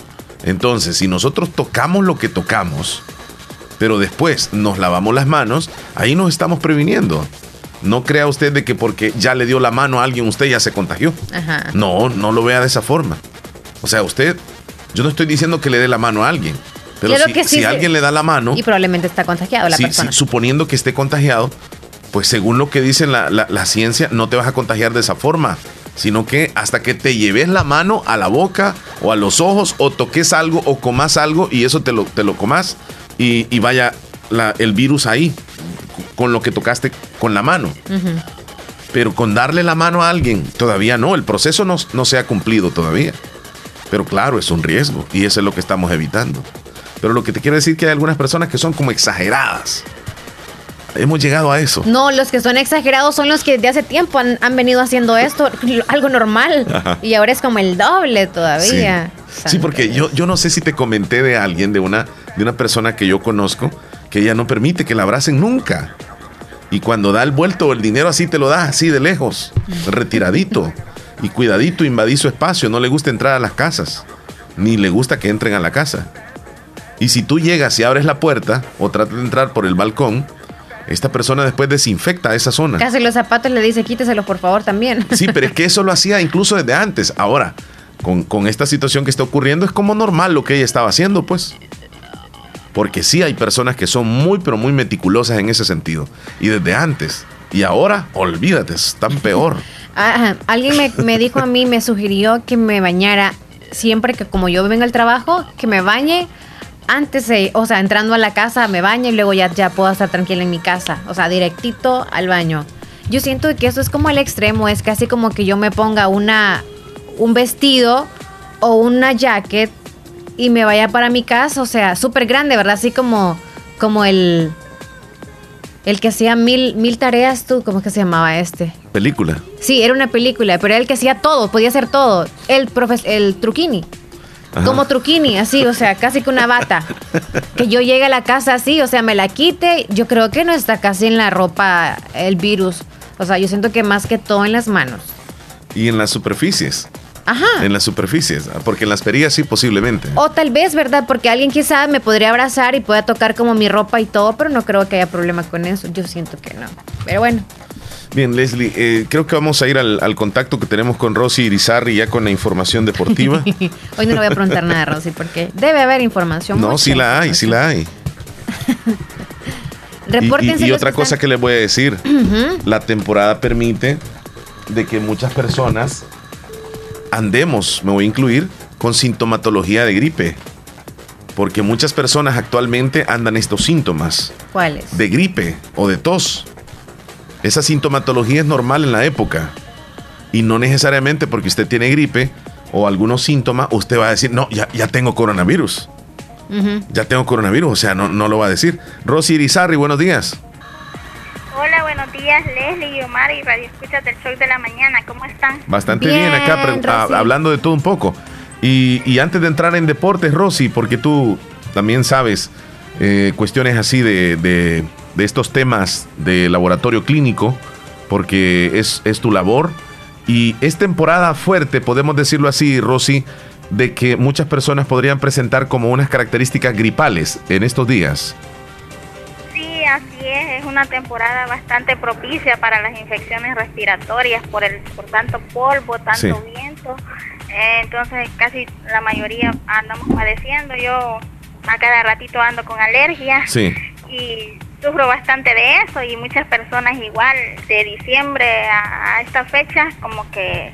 S3: Entonces, si nosotros tocamos lo que tocamos, pero después nos lavamos las manos, ahí nos estamos previniendo. No crea usted de que porque ya le dio la mano a alguien, usted ya se contagió. No, no lo vea de esa forma. O sea, usted, yo no estoy diciendo que le dé la mano a alguien. Pero si, alguien le da la mano.
S4: Y probablemente está contagiado la persona.
S3: suponiendo que esté contagiado, pues según lo que dice la, la ciencia, no te vas a contagiar de esa forma sino que hasta que te lleves la mano a la boca o a los ojos o toques algo o comas algo y eso te lo, te lo comas y, vaya el virus ahí con lo que tocaste con la mano. Pero con darle la mano a alguien, todavía no, el proceso no, no se ha cumplido todavía. Pero claro, es un riesgo y eso es lo que estamos evitando. Pero lo que te quiero decir es que hay algunas personas que son como exageradas. Hemos llegado a eso.
S4: No, los que son exagerados son los que de hace tiempo han, venido haciendo esto, algo normal. Y ahora es como el doble todavía.
S3: Sí, porque yo, yo no sé si te comenté de alguien, de una, de una persona que yo conozco, que ella no permite que la abracen nunca. Y cuando da el vuelto el dinero así te lo da, así de lejos, retiradito. Y cuidadito, invadí su espacio, no le gusta entrar a las casas, ni le gusta que entren a la casa. Y si tú llegas y abres la puerta o tratas de entrar por el balcón, esta persona después desinfecta esa zona.
S4: Casi los zapatos le dice, quíteselos por favor también.
S3: Sí, pero es que eso lo hacía incluso desde antes. Ahora, con, con esta situación que está ocurriendo, es como normal lo que ella estaba haciendo, pues. Porque sí hay personas que son muy, pero muy meticulosas en ese sentido. Y desde antes. Y ahora, olvídate, están peor. [laughs]
S4: Alguien me, me, dijo a mí, me sugirió que me bañara siempre que como yo vengo al trabajo, que me bañe antes o sea, entrando a la casa me baño y luego ya, ya puedo estar tranquila en mi casa. O sea, directito al baño. Yo siento que eso es como el extremo, es casi como que yo me ponga una, un vestido o una jacket y me vaya para mi casa, o sea, súper grande, ¿verdad? Así como, como el, el que hacía mil, mil tareas, tú, ¿cómo es que se llamaba este?
S3: Película.
S4: Sí, era una película, pero era el que hacía todo, podía hacer todo. El, el truquini. Como truquini, así, o sea, casi que una bata. que yo llegue a la casa así, o sea, me la quite. Yo creo que no está casi en la ropa el virus. O sea, yo siento que más que todo en las manos.
S3: Y en las superficies.
S4: Ajá.
S3: En las superficies, porque en las perillas sí posiblemente.
S4: O tal vez, ¿verdad? Porque alguien quizá me podría abrazar y pueda tocar como mi ropa y todo, pero no creo que haya problema con eso. Yo siento que no. Pero bueno.
S3: Bien, Leslie, eh, creo que vamos a ir al, contacto que tenemos con Rosy Irizarri ya con la información deportiva. [laughs]
S4: Hoy no le voy a preguntar nada a Rosy porque debe haber información.
S3: No, sí la hay, sí la hay. [laughs] y, y, otra cosa que les voy a decir, [clears throat] la temporada permite de que muchas personas andemos, me voy a incluir, con sintomatología de gripe. Porque muchas personas actualmente andan estos síntomas.
S4: ¿Cuáles?
S3: De gripe o de tos. Esa sintomatología es normal en la época. Y no necesariamente porque usted tiene gripe o algunos síntomas, usted va a decir, no, ya, ya tengo coronavirus. Ya tengo coronavirus, o sea, no, no lo va a decir. Rosy Irizarri, buenos días.
S7: Hola, buenos días, Leslie y Omar y Radio Escuchas del Show de la Mañana. ¿Cómo están?
S3: Bastante bien, acá, hablando de todo un poco. Y, antes de entrar en deportes, Rosy, porque tú también sabes eh, cuestiones así de de estos temas de laboratorio clínico, porque es, es tu labor. Y es temporada fuerte, podemos decirlo así, Rosy, de que muchas personas podrían presentar como unas características gripales en estos días.
S7: Sí, así es, es una temporada bastante propicia para las infecciones respiratorias por el por tanto polvo, tanto viento. Eh, entonces casi la mayoría andamos padeciendo. Yo a cada ratito ando con alergia.
S3: Sí.
S7: Y sufro bastante de eso y muchas personas igual de diciembre a, esta fecha como que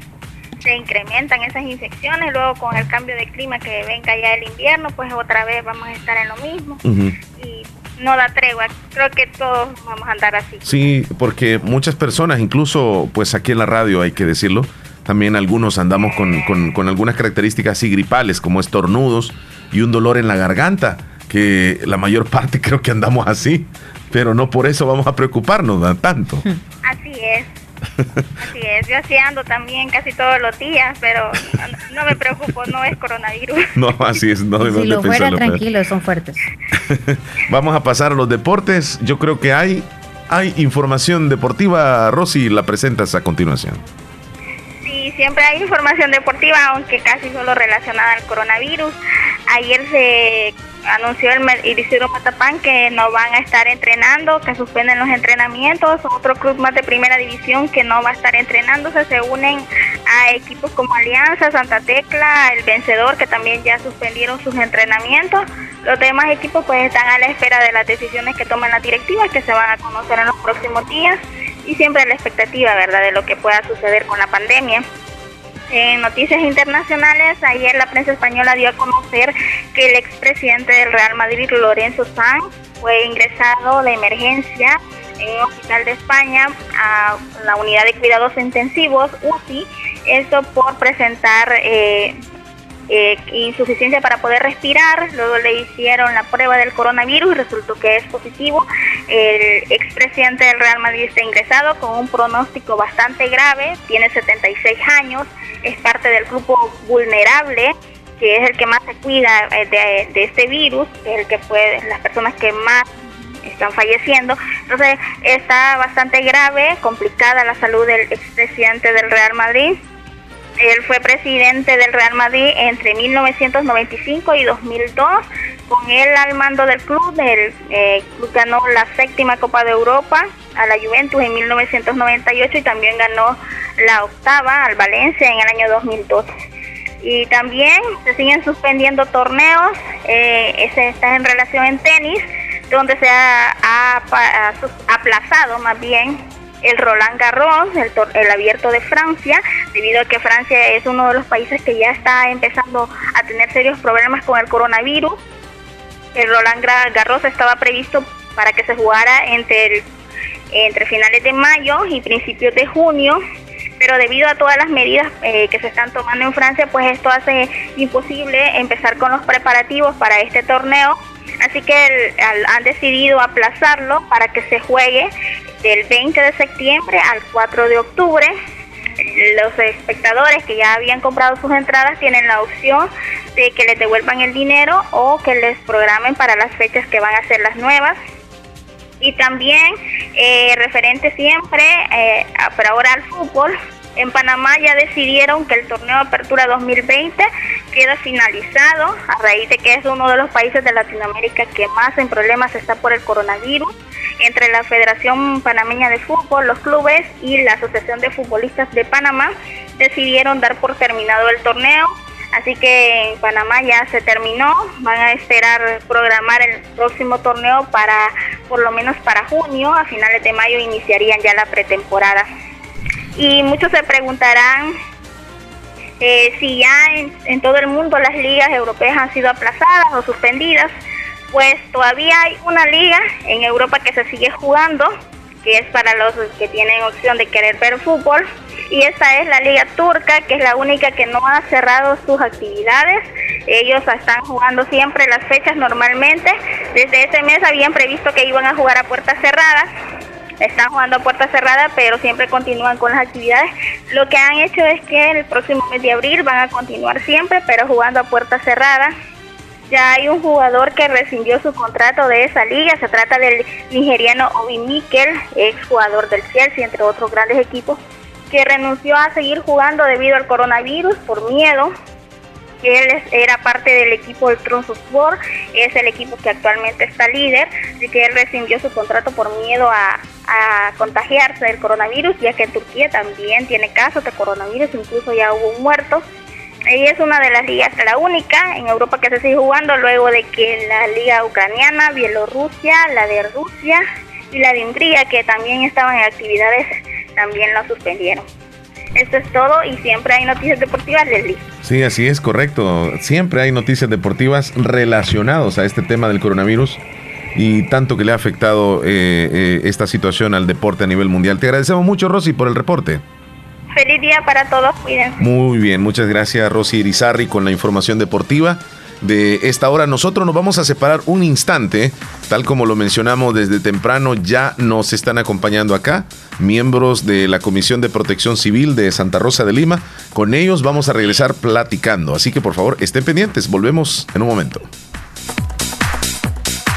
S7: se incrementan esas infecciones, luego con el cambio de clima que venga ya el invierno, pues otra vez vamos a estar en lo mismo. Y no da tregua, creo que todos vamos a andar así.
S3: Sí, porque muchas personas, incluso pues aquí en la radio hay que decirlo, también algunos andamos con, con, con algunas características así gripales como estornudos y un dolor en la garganta que la mayor [laughs] parte creo que andamos así pero no por eso vamos a preocuparnos tanto. [laughs]
S7: Así es. Así es, yo así ando también casi todos los días, pero no, me preocupo, no es coronavirus. [laughs]
S3: No, así es, no
S4: Si lo fuera, tranquilo, son fuertes.
S3: Vamos a pasar a los deportes. Yo creo que hay, hay información deportiva. Rosy, la presentas a continuación.
S7: Sí, siempre hay información deportiva, aunque casi solo relacionada al coronavirus. Ayer se anunció el Isidro Matapán que no van a estar entrenando, que suspenden los entrenamientos. Otro club más de primera división que no va a estar entrenándose. Se unen a equipos como Alianza, Santa Tecla, El Vencedor, que también ya suspendieron sus entrenamientos. Los demás equipos pues están a la espera de las decisiones que tomen las directivas, que se van a conocer en los próximos días. Y siempre la expectativa, ¿verdad?, de lo que pueda suceder con la pandemia. En noticias internacionales, ayer la prensa española dio a conocer que el expresidente del Real Madrid, Lorenzo Sanz, fue ingresado de emergencia en un hospital de España a la unidad de cuidados intensivos, UCI, esto por presentar eh, eh, insuficiencia para poder respirar, luego le hicieron la prueba del coronavirus y resultó que es positivo. El expresidente del Real Madrid está ingresado con un pronóstico bastante grave, tiene 76 años, es parte del grupo vulnerable que es el que más se cuida eh, de, este virus, es el que puede, las personas que más están falleciendo. Entonces está bastante grave, complicada la salud del expresidente del Real Madrid. Él fue presidente del Real Madrid entre 1995 y 2002. con él al mando del club, el eh, club ganó la séptima Copa de Europa a la Juventus en 1998 y también ganó la octava al Valencia en el año 2012. Y también se siguen suspendiendo torneos, eh, está en relación en tenis, donde se ha, aplazado más bien el Roland Garros, el, el, abierto de Francia, debido a que Francia es uno de los países que ya está empezando a tener serios problemas con el coronavirus. El Roland Garros estaba previsto para que se jugara entre, entre finales de mayo y principios de junio, pero debido a todas las medidas eh, que se están tomando en Francia, pues esto hace imposible empezar con los preparativos para este torneo. Así que han decidido aplazarlo para que se juegue del 20 de septiembre al 4 de octubre. Los espectadores que ya habían comprado sus entradas tienen la opción de que les devuelvan el dinero o que les programen para las fechas que van a ser las nuevas. Y también eh, referente siempre, eh, pero ahora al fútbol, en Panamá ya decidieron que el torneo Apertura 2020 queda finalizado a raíz de que es uno de los países de Latinoamérica que más en problemas está por el coronavirus. Entre la Federación Panameña de Fútbol, los clubes y la Asociación de Futbolistas de Panamá decidieron dar por terminado el torneo. Así que en Panamá ya se terminó, van a esperar programar el próximo torneo para por lo menos para junio, a finales de mayo iniciarían ya la pretemporada. Y muchos se preguntarán eh, si ya en, todo el mundo las ligas europeas han sido aplazadas o suspendidas. Pues todavía hay una liga en Europa que se sigue jugando, que es para los que tienen opción de querer ver fútbol. Y esta es la liga turca, que es la única que no ha cerrado sus actividades. Ellos están jugando siempre las fechas normalmente. Desde ese mes habían previsto que iban a jugar a puertas cerradas están jugando a puerta cerrada, pero siempre continúan con las actividades. Lo que han hecho es que el próximo mes de abril van a continuar siempre, pero jugando a puerta cerrada. Ya hay un jugador que rescindió su contrato de esa liga, se trata del nigeriano Obi Mikel, ex jugador del Chelsea, entre otros grandes equipos, que renunció a seguir jugando debido al coronavirus por miedo él era parte del equipo del Sport, es el equipo que actualmente está líder, así que él rescindió su contrato por miedo a, contagiarse del coronavirus, ya que en Turquía también tiene casos de coronavirus, incluso ya hubo un muerto. Y es una de las ligas, la única en Europa que se sigue jugando luego de que la liga ucraniana, Bielorrusia, la de Rusia y la de Hungría, que también estaban en actividades, también lo suspendieron. Esto es todo y siempre hay noticias deportivas, Leslie.
S3: Sí, así es, correcto. Siempre hay noticias deportivas relacionadas a este tema del coronavirus y tanto que le ha afectado eh, eh, esta situación al deporte a nivel mundial. Te agradecemos mucho, Rosy, por el reporte.
S7: Feliz día para todos, cuídense.
S3: Muy bien, muchas gracias, Rosy Irizarri, con la información deportiva de esta hora. Nosotros nos vamos a separar un instante, tal como lo mencionamos desde temprano, ya nos están acompañando acá miembros de la Comisión de Protección Civil de Santa Rosa de Lima. Con ellos vamos a regresar platicando, así que por favor estén pendientes, volvemos en un momento.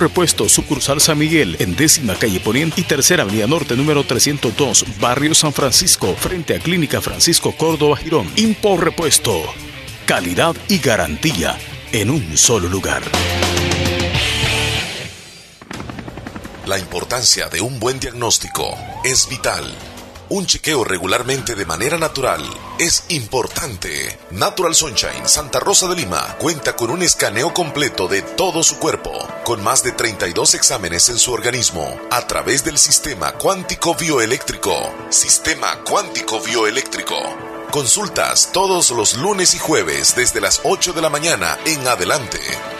S2: Repuesto, sucursal San Miguel, en décima calle Poniente y tercera avenida norte, número 302, barrio San Francisco, frente a Clínica Francisco Córdoba Girón. Impor Repuesto. Calidad y garantía en un solo lugar.
S8: La importancia de un buen diagnóstico es vital. Un chequeo regularmente de manera natural es importante. Natural Sunshine Santa Rosa de Lima cuenta con un escaneo completo de todo su cuerpo, con más de 32 exámenes en su organismo, a través del sistema cuántico bioeléctrico. Sistema cuántico bioeléctrico. Consultas todos los lunes y jueves desde las 8 de la mañana en adelante.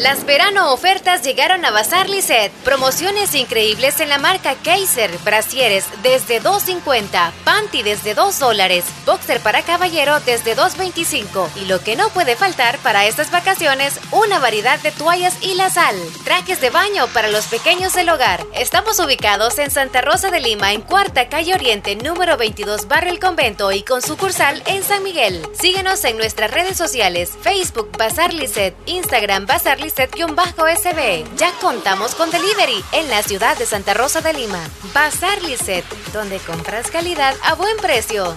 S4: Las verano ofertas llegaron a Bazar Lisset. Promociones increíbles en la marca Kaiser. Brasieres desde 2.50. Panty desde 2 dólares. Boxer para caballero desde 2.25. Y lo que no puede faltar para estas vacaciones, una variedad de toallas y la sal. Trajes de baño para los pequeños del hogar. Estamos ubicados en Santa Rosa de Lima, en Cuarta Calle Oriente, número 22, Barrio El Convento y con sucursal en San Miguel. Síguenos en nuestras redes sociales. Facebook Bazar Lisset. Instagram Bazar Lisset sb Ya contamos con delivery en la ciudad de Santa Rosa de Lima. Bazar Lisset, donde compras calidad a buen precio.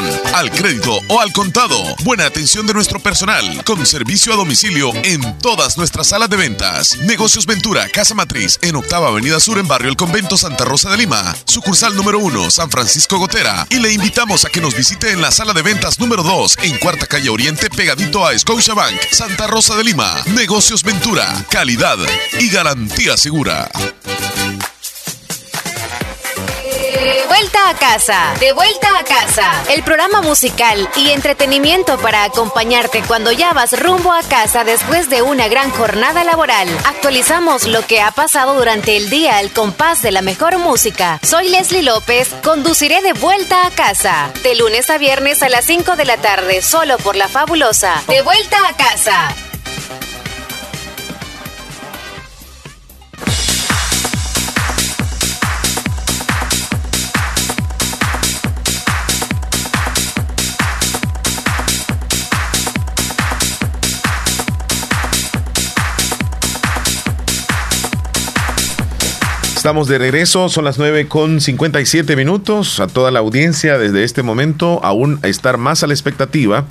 S3: al crédito o al contado. Buena atención de nuestro personal con servicio a domicilio en todas nuestras salas de ventas. Negocios Ventura, Casa Matriz en Octava Avenida Sur en Barrio El Convento Santa Rosa de Lima. Sucursal número 1, San Francisco Gotera. Y le invitamos a que nos visite en la sala de ventas número 2 en Cuarta Calle Oriente pegadito a Scotiabank, Santa Rosa de Lima. Negocios Ventura, calidad y garantía segura.
S4: De vuelta a casa, de vuelta a casa. El programa musical y entretenimiento para acompañarte cuando ya vas rumbo a casa después de una gran jornada laboral. Actualizamos lo que ha pasado durante el día al compás de la mejor música. Soy Leslie López, conduciré de vuelta a casa. De lunes a viernes a las 5 de la tarde, solo por la fabulosa. De vuelta a casa.
S9: Estamos de regreso, son las 9 con 57 minutos. A toda la audiencia desde este momento, aún estar más a la expectativa,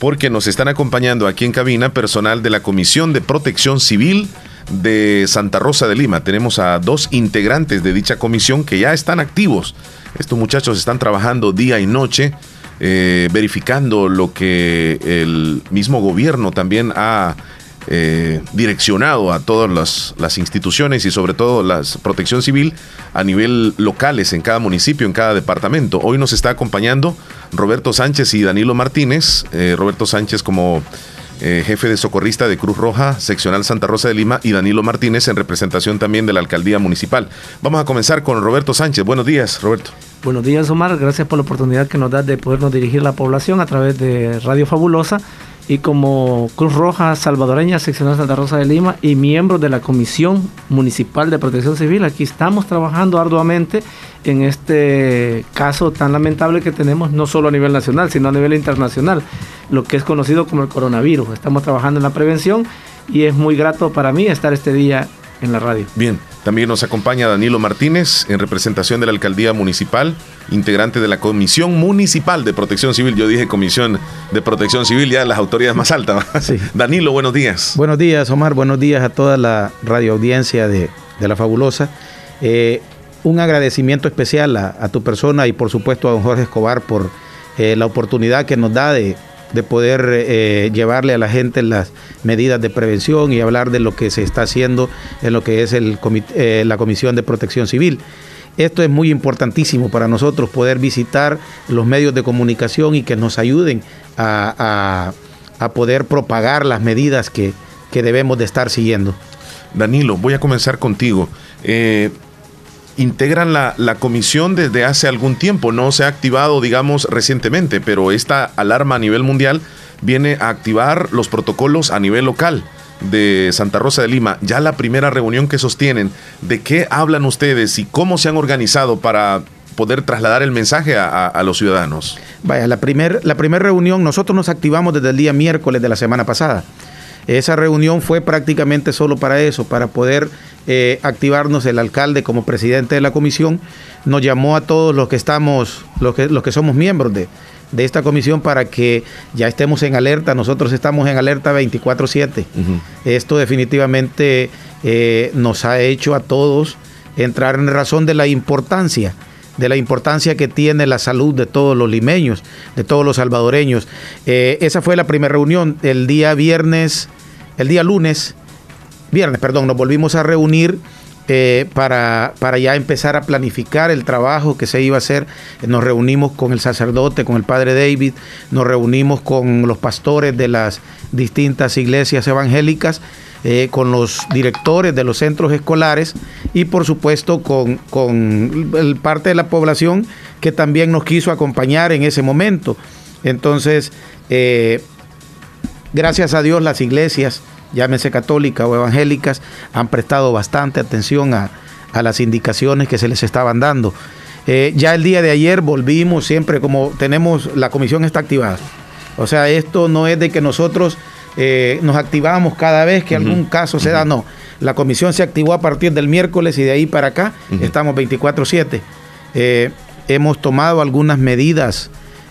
S9: porque nos están acompañando aquí en cabina personal de la Comisión de Protección Civil de Santa Rosa de Lima. Tenemos a dos integrantes de dicha comisión que ya están activos. Estos muchachos están trabajando día y noche. Eh, verificando lo que el mismo gobierno también ha eh, direccionado a todas las, las, instituciones y sobre todo la protección civil a nivel locales en cada municipio, en cada departamento. Hoy nos está acompañando Roberto Sánchez y Danilo Martínez. Eh, Roberto Sánchez como
S3: eh, jefe de socorrista de Cruz Roja, seccional Santa Rosa de Lima, y Danilo Martínez en representación también de la alcaldía municipal. Vamos a comenzar con Roberto Sánchez. Buenos días, Roberto.
S10: Buenos días, Omar. Gracias por la oportunidad que nos da de podernos dirigir a la población a través de Radio Fabulosa y como Cruz Roja Salvadoreña, seccional Santa Rosa de Lima y miembro de la Comisión Municipal de Protección Civil, aquí estamos trabajando arduamente en este caso tan lamentable que tenemos, no solo a nivel nacional, sino a nivel internacional, lo que es conocido como el coronavirus. Estamos trabajando en la prevención y es muy grato para mí estar este día en la radio.
S3: Bien, también nos acompaña Danilo Martínez en representación de la alcaldía municipal, integrante de la Comisión Municipal de Protección Civil. Yo dije Comisión de Protección Civil, ya las autoridades más altas. [laughs] Danilo, buenos días.
S11: Buenos días, Omar. Buenos días a toda la radioaudiencia de, de La Fabulosa. Eh, un agradecimiento especial a, tu persona y por supuesto a don Jorge Escobar por eh, la oportunidad que nos da de, poder eh, llevarle a la gente las medidas de prevención y hablar de lo que se está haciendo en lo que es el eh, la Comisión de Protección Civil. Esto es muy importantísimo para nosotros, poder visitar los medios de comunicación y que nos ayuden a, poder propagar las medidas que, debemos de estar siguiendo.
S3: Danilo, voy a comenzar contigo integran la, la, comisión desde hace algún tiempo, no se ha activado, digamos, recientemente, pero esta alarma a nivel mundial viene a activar los protocolos a nivel local de Santa Rosa de Lima. Ya la primera reunión que sostienen, ¿de qué hablan ustedes y cómo se han organizado para poder trasladar el mensaje a, los ciudadanos?
S11: Vaya, la primera la primer reunión, nosotros nos activamos desde el día miércoles de la semana pasada. Esa reunión fue prácticamente solo para eso, para poder eh, activarnos. El alcalde como presidente de la comisión nos llamó a todos los que estamos, los que, los que somos miembros de, esta comisión para que ya estemos en alerta. Nosotros estamos en alerta 24/7. Esto definitivamente eh, nos ha hecho a todos entrar en razón de la importancia de la importancia que tiene la salud de todos los limeños, de todos los salvadoreños. Eh, esa fue la primera reunión. El día viernes, el día lunes, viernes, perdón, nos volvimos a reunir eh, para, para, ya empezar a planificar el trabajo que se iba a hacer. Nos reunimos con el sacerdote, con el padre David, nos reunimos con los pastores de las distintas iglesias evangélicas, eh, con los directores de los centros escolares y por supuesto con, con parte de la población que también nos quiso acompañar en ese momento. Entonces, eh, gracias a Dios las iglesias llámese católicas o evangélicas, han prestado bastante atención a, las indicaciones que se les estaban dando. Eh, ya el día de ayer volvimos siempre como tenemos, la comisión está activada. O sea, esto no es de que nosotros eh, nos activamos cada vez que algún caso se da, no. La comisión se activó a partir del miércoles y de ahí para acá estamos 24/7. Eh, hemos tomado algunas medidas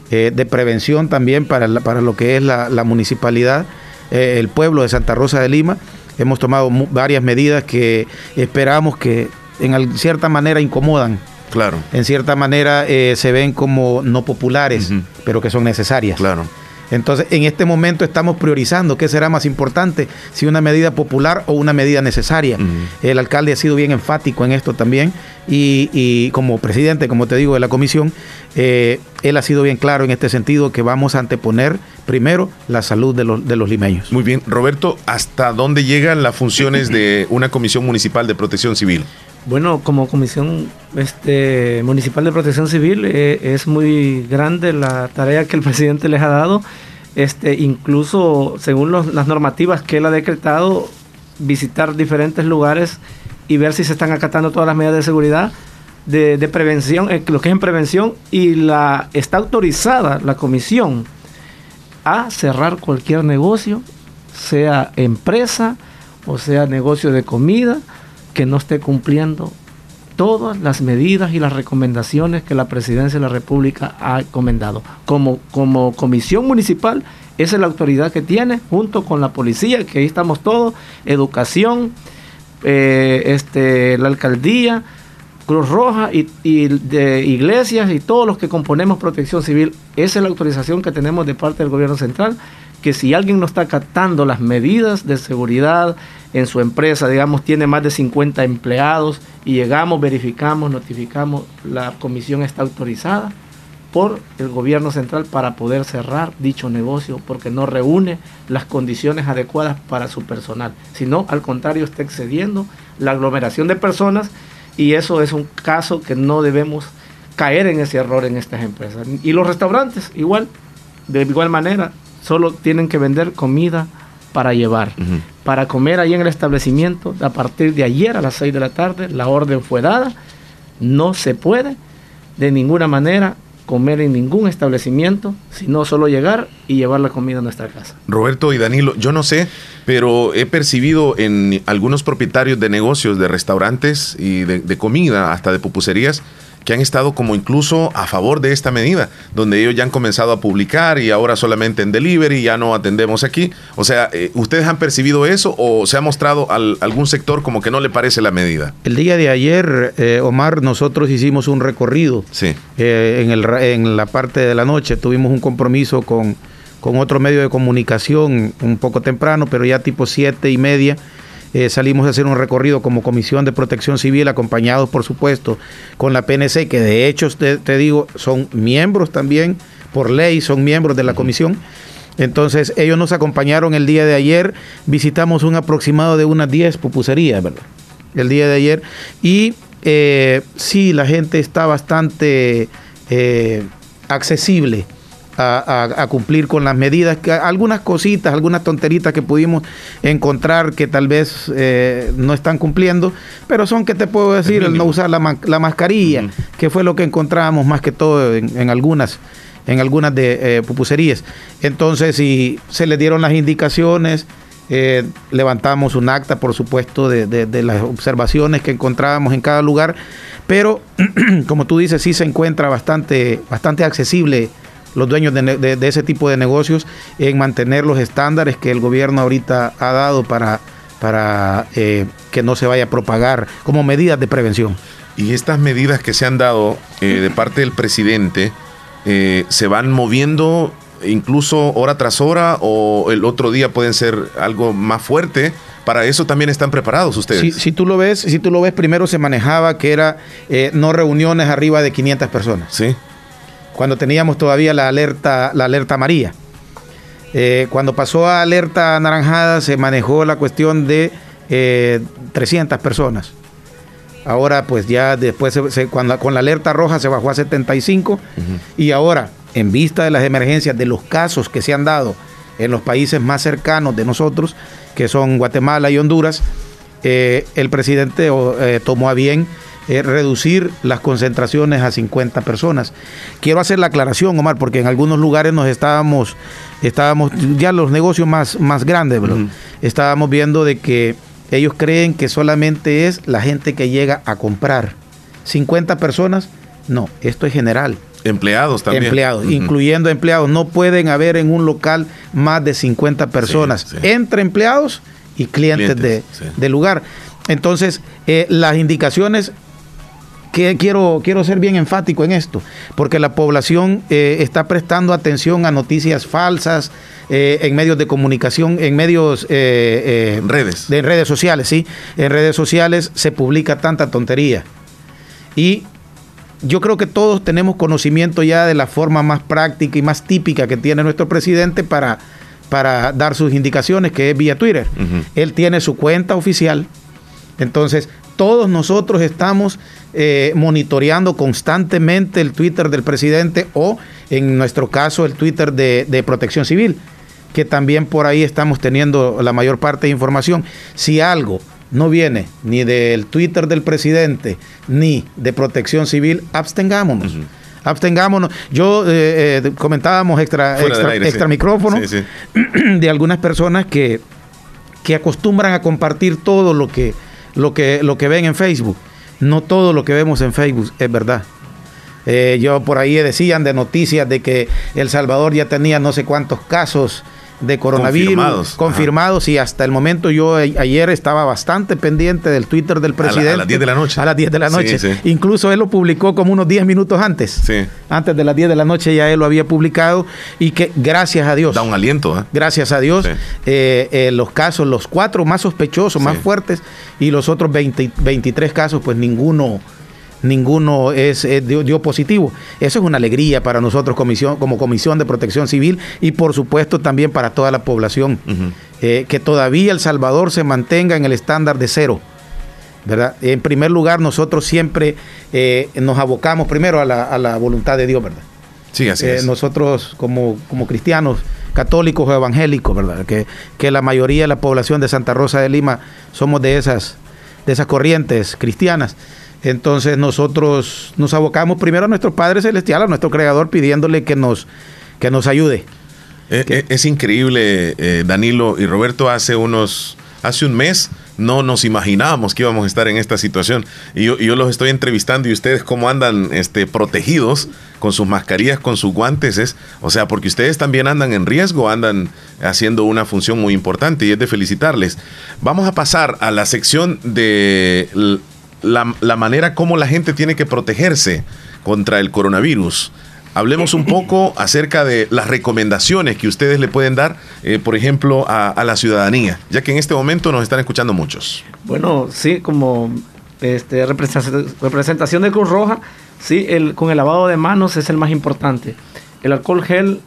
S11: de prevención también para, para lo que es la, la municipalidad. Eh, el pueblo de Santa Rosa de Lima. Hemos tomado varias medidas que esperamos que en cierta manera incomodan.
S3: Claro.
S11: En cierta manera eh, se ven como no populares, pero que son necesarias.
S3: Claro.
S11: Entonces, en este momento estamos priorizando qué será más importante, si una medida popular o una medida necesaria. El alcalde ha sido bien enfático en esto también y, como presidente, como te digo, de la comisión, eh, él ha sido bien claro en este sentido que vamos a anteponer primero la salud de los, de los limeños.
S3: Muy bien, Roberto, ¿hasta dónde llegan las funciones de una comisión municipal de protección civil?
S10: Bueno, como Comisión este, Municipal de Protección Civil eh, es muy grande la tarea que el [laughs] presidente les ha dado. Este, incluso según las normativas que él ha decretado, visitar diferentes lugares y ver si se están acatando todas las medidas de seguridad, de, prevención, eh, lo que es en prevención, y la está autorizada la comisión a cerrar cualquier negocio, sea empresa o sea negocio de comida que no esté cumpliendo todas las medidas y las recomendaciones que la Presidencia de la República ha encomendado. Como, como comisión municipal, esa es la autoridad que tiene, junto con la policía, que ahí estamos todos, educación, eh, este, la alcaldía, Cruz Roja y, y, de iglesias y todos los que componemos protección civil. Esa es la autorización que tenemos de parte del gobierno central, que si alguien no está acatando las medidas de seguridad, en su empresa, digamos, tiene más de 50 empleados y llegamos, verificamos, notificamos, la comisión está autorizada por el gobierno central para poder cerrar dicho negocio porque no reúne las condiciones adecuadas para su personal, sino al contrario está excediendo la aglomeración de personas y eso es un caso que no debemos caer en ese error en estas empresas. Y los restaurantes igual, de igual manera, solo tienen que vender comida para llevar. Para comer ahí en el establecimiento, a partir de ayer a las 6 de la tarde, la orden fue dada, no se puede de ninguna manera comer en ningún establecimiento, sino solo llegar y llevar la comida a nuestra casa.
S3: Roberto y Danilo, yo no sé, pero he percibido en algunos propietarios de negocios, de restaurantes y de, de comida, hasta de pupuserías, que han estado como incluso a favor de esta medida, donde ellos ya han comenzado a publicar y ahora solamente en delivery, ya no atendemos aquí. O sea, eh, ¿ustedes han percibido eso o se ha mostrado al, algún sector como que no le parece la medida?
S11: El día de ayer, eh, Omar, nosotros hicimos un recorrido
S3: sí.
S11: eh, en, el, en la parte de la noche, tuvimos un compromiso con, con otro medio de comunicación un poco temprano, pero ya tipo siete y media eh, salimos a hacer un recorrido como Comisión de Protección Civil, acompañados por supuesto con la PNC, que de hecho te, te digo, son miembros también, por ley son miembros de la comisión. Entonces ellos nos acompañaron el día de ayer, visitamos un aproximado de unas 10 pupuserías, ¿verdad? El día de ayer. Y eh, sí, la gente está bastante eh, accesible a, a, a, cumplir con las medidas, que, algunas cositas, algunas tonteritas que pudimos encontrar que tal vez eh, no están cumpliendo, pero son, que te puedo decir? El, el no usar la, la mascarilla, uh -huh. que fue lo que encontramos más que todo en, en algunas en algunas de eh, pupuserías. Entonces, si se le dieron las indicaciones, eh, levantamos un acta, por supuesto, de, de, de, las observaciones que encontrábamos en cada lugar, pero [clears throat] como tú dices, sí se encuentra bastante, bastante accesible los dueños de, de, de, ese tipo de negocios en mantener los estándares que el gobierno ahorita ha dado para, para eh, que no se vaya a propagar como medidas de prevención.
S3: Y estas medidas que se han dado eh, de parte del presidente eh, se van moviendo incluso hora tras hora o el otro día pueden ser algo más fuerte. Para eso también están preparados ustedes.
S11: Si, si tú lo ves, si tú lo ves, primero se manejaba que era eh, no reuniones arriba de 500 personas.
S3: Sí
S11: cuando teníamos todavía la alerta, la alerta amarilla. Eh, cuando pasó a alerta anaranjada se manejó la cuestión de eh, 300 personas. Ahora pues ya después se, se, cuando, con la alerta roja se bajó a 75 uh -huh. y ahora en vista de las emergencias, de los casos que se han dado en los países más cercanos de nosotros, que son Guatemala y Honduras, eh, el presidente eh, tomó a bien eh, reducir las concentraciones a 50 personas. Quiero hacer la aclaración, Omar, porque en algunos lugares nos estábamos, estábamos ya los negocios más, más grandes, bro, uh -huh. estábamos viendo de que ellos creen que solamente es la gente que llega a comprar. 50 personas, no, esto es general.
S3: Empleados también.
S11: Empleados, uh -huh. incluyendo empleados. No pueden haber en un local más de 50 personas. Sí, sí. Entre empleados y clientes, clientes de, sí. de, lugar. Entonces, eh, las indicaciones que quiero, quiero ser bien enfático en esto, porque la población eh, está prestando atención a noticias falsas eh, en medios de comunicación, en medios eh,
S3: redes.
S11: de redes sociales, sí, en redes sociales se publica tanta tontería y yo creo que todos tenemos conocimiento ya de la forma más práctica y más típica que tiene nuestro presidente para, para dar sus indicaciones, que es vía Twitter. Uh -huh. Él tiene su cuenta oficial, entonces todos nosotros estamos eh, monitoreando constantemente el Twitter del presidente o en nuestro caso el Twitter de, de, Protección Civil, que también por ahí estamos teniendo la mayor parte de información. Si algo no viene ni del Twitter del presidente ni de Protección Civil, abstengámonos. Uh -huh. Abstengámonos. Yo eh, eh, comentábamos extra, extra, aire, extra sí. micrófono sí, sí. [clears throat] de algunas personas que, que acostumbran a compartir todo lo que lo que, lo que ven en Facebook. No todo lo que vemos en Facebook es verdad. Eh, yo por ahí decían de noticias de que El Salvador ya tenía no sé cuántos casos de coronavirus confirmados, confirmados y hasta el momento yo ayer estaba bastante pendiente del Twitter del presidente. A,
S3: la, a las 10 de la noche.
S11: A las 10 de la noche. Sí, sí. Incluso él lo publicó como unos 10 minutos antes.
S3: Sí.
S11: Antes de las 10 de la noche ya él lo había publicado y que gracias a Dios.
S3: Da un aliento. ¿eh?
S11: Gracias a Dios. Eh, eh, los casos, los cuatro más sospechosos, más fuertes y los otros 20, 23 casos, pues ninguno ninguno es, eh, dio, positivo. Eso es una alegría para nosotros comisión, como Comisión de Protección Civil y por supuesto también para toda la población. Eh, que todavía El Salvador se mantenga en el estándar de cero. ¿verdad? En primer lugar, nosotros siempre eh, nos abocamos primero a la, voluntad de Dios, ¿verdad?
S3: Sí, así es.
S11: Nosotros como, como cristianos católicos o evangélicos, ¿verdad? Que, que la mayoría de la población de Santa Rosa de Lima somos de esas, de esas corrientes cristianas. Entonces nosotros nos abocamos primero a nuestro Padre Celestial, a nuestro Creador, pidiéndole que nos, que nos ayude.
S3: Eh, eh, es, increíble, eh, Danilo y Roberto, hace unos, hace un mes no nos imaginábamos que íbamos a estar en esta situación. Y yo, los estoy entrevistando y ustedes cómo andan este, protegidos con sus mascarillas, con sus guantes, es, o sea, porque ustedes también andan en riesgo, andan haciendo una función muy importante y es de felicitarles. Vamos a pasar a la sección de la, manera como la gente tiene que protegerse contra el coronavirus. Hablemos un poco acerca de las recomendaciones que ustedes le pueden dar, eh, por ejemplo, a, la ciudadanía, ya que en este momento nos están escuchando muchos.
S10: Bueno, sí, como este, representación de Cruz Roja, sí, el, con el lavado de manos es el más importante. El alcohol gel,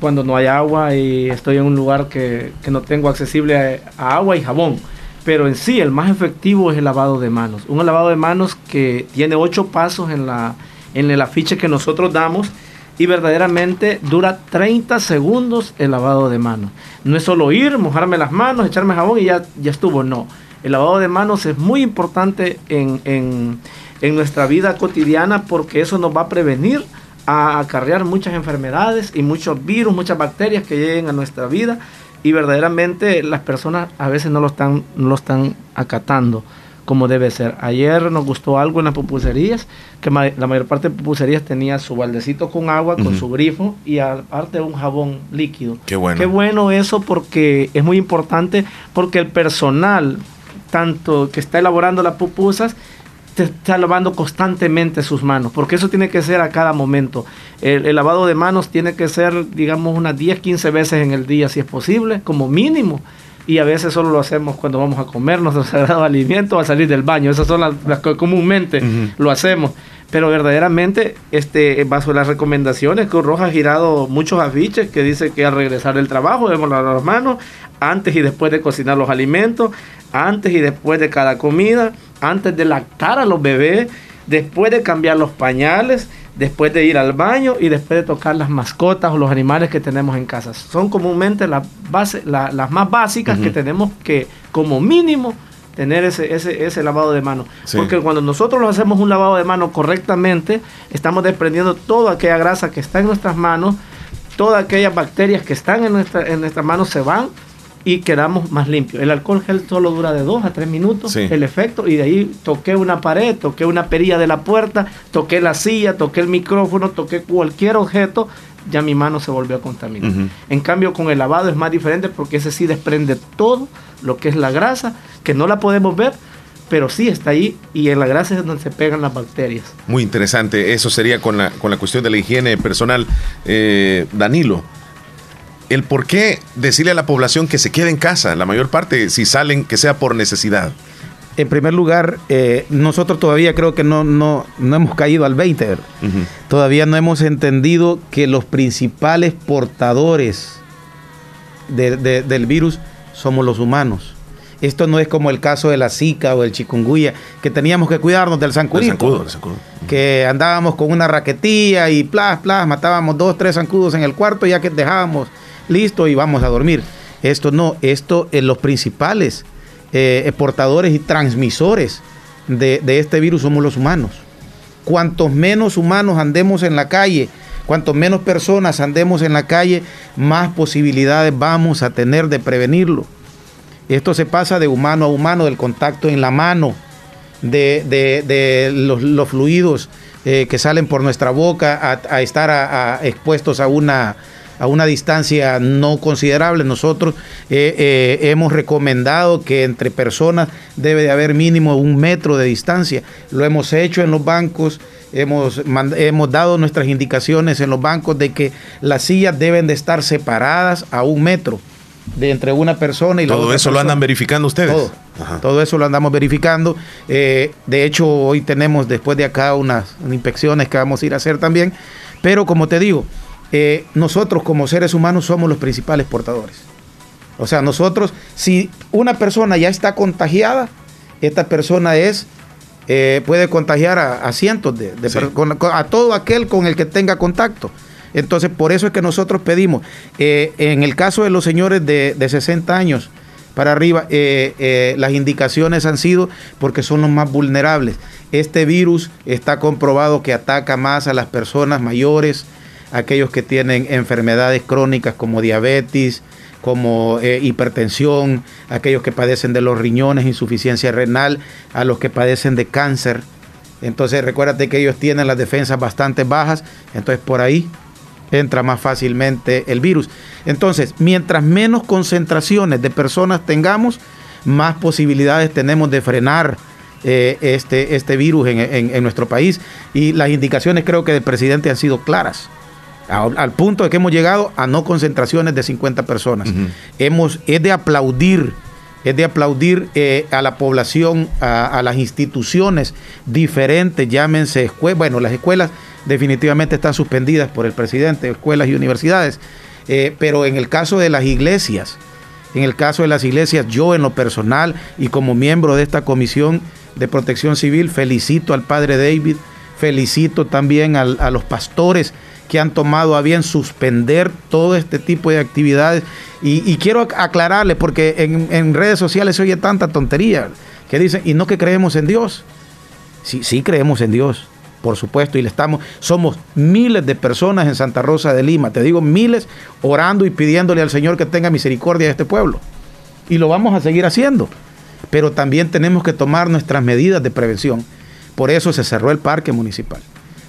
S10: cuando no hay agua y estoy en un lugar que, no tengo accesible a agua y jabón pero en sí el más efectivo es el lavado de manos. Un lavado de manos que tiene ocho pasos en, la, en el afiche que nosotros damos y verdaderamente dura 30 segundos el lavado de manos. No es solo ir, mojarme las manos, echarme jabón y ya, ya estuvo, no. El lavado de manos es muy importante en, en, en nuestra vida cotidiana porque eso nos va a prevenir a acarrear muchas enfermedades y muchos virus, muchas bacterias que lleguen a nuestra vida y verdaderamente las personas a veces no lo están, no lo están acatando como debe ser. Ayer nos gustó algo en las pupuserías, que la mayor parte de pupuserías tenía su baldecito con agua, con su grifo y aparte un jabón líquido.
S3: Qué bueno.
S10: Qué bueno eso porque es muy importante porque el personal, tanto que está elaborando las pupusas, está lavando constantemente sus manos, porque eso tiene que ser a cada momento. El, lavado de manos tiene que ser, digamos, unas 10, 15 veces en el día, si es posible, como mínimo. Y a veces solo lo hacemos cuando vamos a comer nuestro [laughs] sagrado alimento o a salir del baño. Esas son las, que comúnmente lo hacemos. Pero verdaderamente, este, bajo las recomendaciones, que Roja ha girado muchos afiches que dice que al regresar del trabajo debemos lavar las manos antes y después de cocinar los alimentos, antes y después de cada comida, antes de lactar a los bebés, después de cambiar los pañales, después de ir al baño y después de tocar las mascotas o los animales que tenemos en casa. Son comúnmente las, las más básicas que tenemos que, como mínimo, tener ese, ese, ese lavado de manos. Porque cuando nosotros lo hacemos un lavado de manos correctamente, estamos desprendiendo toda aquella grasa que está en nuestras manos, todas aquellas bacterias que están en, nuestra, en nuestras manos se van y quedamos más limpios. El alcohol gel solo dura de 2 a 3 minutos el efecto y de ahí toqué una pared, toqué una perilla de la puerta, toqué la silla, toqué el micrófono, toqué cualquier objeto, ya mi mano se volvió a contaminar. En cambio con el lavado es más diferente porque ese sí desprende todo lo que es la grasa, que no la podemos ver, pero sí está ahí y en la grasa es donde se pegan las bacterias.
S3: Muy interesante, eso sería con la, con la cuestión de la higiene personal. Eh, Danilo, el por qué decirle a la población que se quede en casa, la mayor parte, si salen, que sea por necesidad.
S11: En primer lugar, eh, nosotros todavía creo que no, no, no hemos caído al 20. Todavía no hemos entendido que los principales portadores del virus somos los humanos. Esto no es como el caso de la Zika o el chikungunya, que teníamos que cuidarnos del zancudo. Que andábamos con una raquetilla y plas, plas, matábamos dos, tres zancudos en el cuarto ya que dejábamos listo y vamos a dormir. Esto no, esto es los principales eh, portadores y transmisores de, este virus somos los humanos. Cuantos menos humanos andemos en la calle, cuantos menos personas andemos en la calle, más posibilidades vamos a tener de prevenirlo. Esto se pasa de humano a humano, del contacto en la mano, de, los, fluidos eh, que salen por nuestra boca a, estar expuestos a una a una distancia no considerable. Nosotros eh, eh, hemos recomendado que entre personas debe de haber mínimo un metro de distancia. Lo hemos hecho en los bancos. Hemos, hemos dado nuestras indicaciones en los bancos de que las sillas deben de estar separadas a un metro de entre una persona y la
S3: Todo
S11: otra
S3: eso lo andan verificando ustedes.
S11: Todo.
S3: Ajá.
S11: Todo eso lo andamos verificando. Eh, de hecho, hoy tenemos después de acá unas inspecciones que vamos a ir a hacer también. Pero como te digo, eh, nosotros como seres humanos somos los principales portadores. O sea, nosotros, si una persona ya está contagiada, esta persona es eh, puede contagiar a, a cientos de, de
S3: Sí.
S11: per- con- con- a todo aquel con el que tenga contacto. Entonces, por eso es que nosotros pedimos, eh, en el caso de los señores de, de 60 años para arriba, eh, las indicaciones han sido porque son los más vulnerables. Este virus está comprobado que ataca más a las personas mayores, aquellos que tienen enfermedades crónicas como diabetes, como eh, hipertensión, aquellos que padecen de los riñones, insuficiencia renal, a los que padecen de cáncer. Entonces recuérdate que ellos tienen las defensas bastante bajas, entonces por ahí entra más fácilmente el virus. Entonces, mientras menos concentraciones de personas tengamos, más posibilidades tenemos de frenar eh, este, este virus en, en- en nuestro país. Y las indicaciones creo que del presidente han sido claras. Al, al punto de que hemos llegado a no concentraciones de 50 personas. hemos, es de aplaudir, es de aplaudir eh, a la población, a, a las instituciones diferentes, llámense escuelas, bueno, las escuelas definitivamente están suspendidas por el presidente, escuelas y universidades, eh, pero en el caso de las iglesias, en el caso de las iglesias, yo en lo personal y como miembro de esta comisión de protección civil, felicito al padre David, felicito también al- a los pastores que han tomado a bien suspender todo este tipo de actividades. Y, quiero ac- aclararle, porque en, en redes sociales se oye tanta tontería, que dicen, y no que creemos en Dios. Sí, sí creemos en Dios, por supuesto, y le estamos, somos miles de personas en Santa Rosa de Lima, te digo miles, orando y pidiéndole al Señor que tenga misericordia de este pueblo. Y lo vamos a seguir haciendo. Pero también tenemos que tomar nuestras medidas de prevención. Por eso se cerró el parque municipal.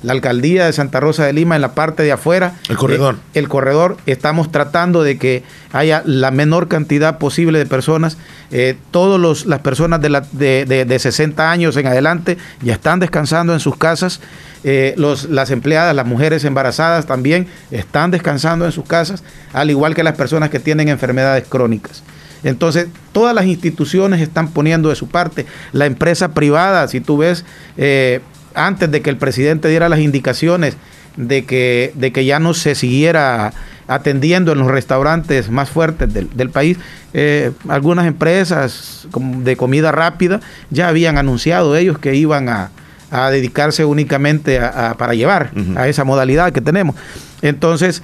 S11: La alcaldía de Santa Rosa de Lima en la parte de afuera.
S3: El corredor.
S11: eh, el corredor, estamos tratando de que haya la menor cantidad posible de personas. Eh, Todas las personas de, la- de, de- de 60 años en adelante ya están descansando en sus casas. Eh, los, las empleadas, las mujeres embarazadas también están descansando en sus casas, al igual que las personas que tienen enfermedades crónicas. Entonces, todas las instituciones están poniendo de su parte. La empresa privada, si tú ves, eh, antes de que el presidente diera las indicaciones de que, de que ya no se siguiera atendiendo en los restaurantes más fuertes del, del país, eh, algunas empresas de comida rápida ya habían anunciado ellos que iban a, a dedicarse únicamente a, a- para llevar a esa modalidad que tenemos. Entonces,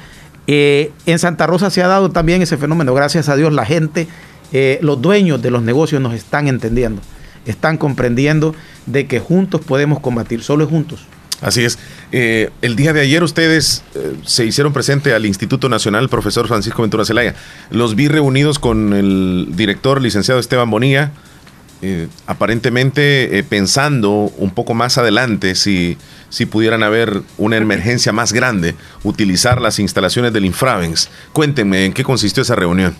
S11: eh, en Santa Rosa se ha dado también ese fenómeno. Gracias a Dios la gente, eh, los dueños de los negocios nos están entendiendo, están comprendiendo de que juntos podemos combatir, solo juntos.
S3: Así es. Eh, el día de ayer ustedes eh, se hicieron presente al Instituto Nacional, profesor Francisco Ventura Zelaya. Los vi reunidos con el director, licenciado Esteban Bonilla, eh, aparentemente pensando un poco más adelante si, si pudieran haber una emergencia más grande, utilizar las instalaciones del Infravens. Cuéntenme en qué consistió esa reunión.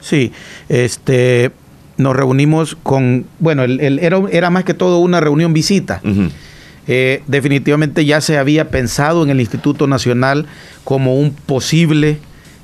S11: Sí, este, nos reunimos con, bueno, el- el- era, era más que todo una reunión visita. Eh, definitivamente ya se había pensado en el Instituto Nacional como un posible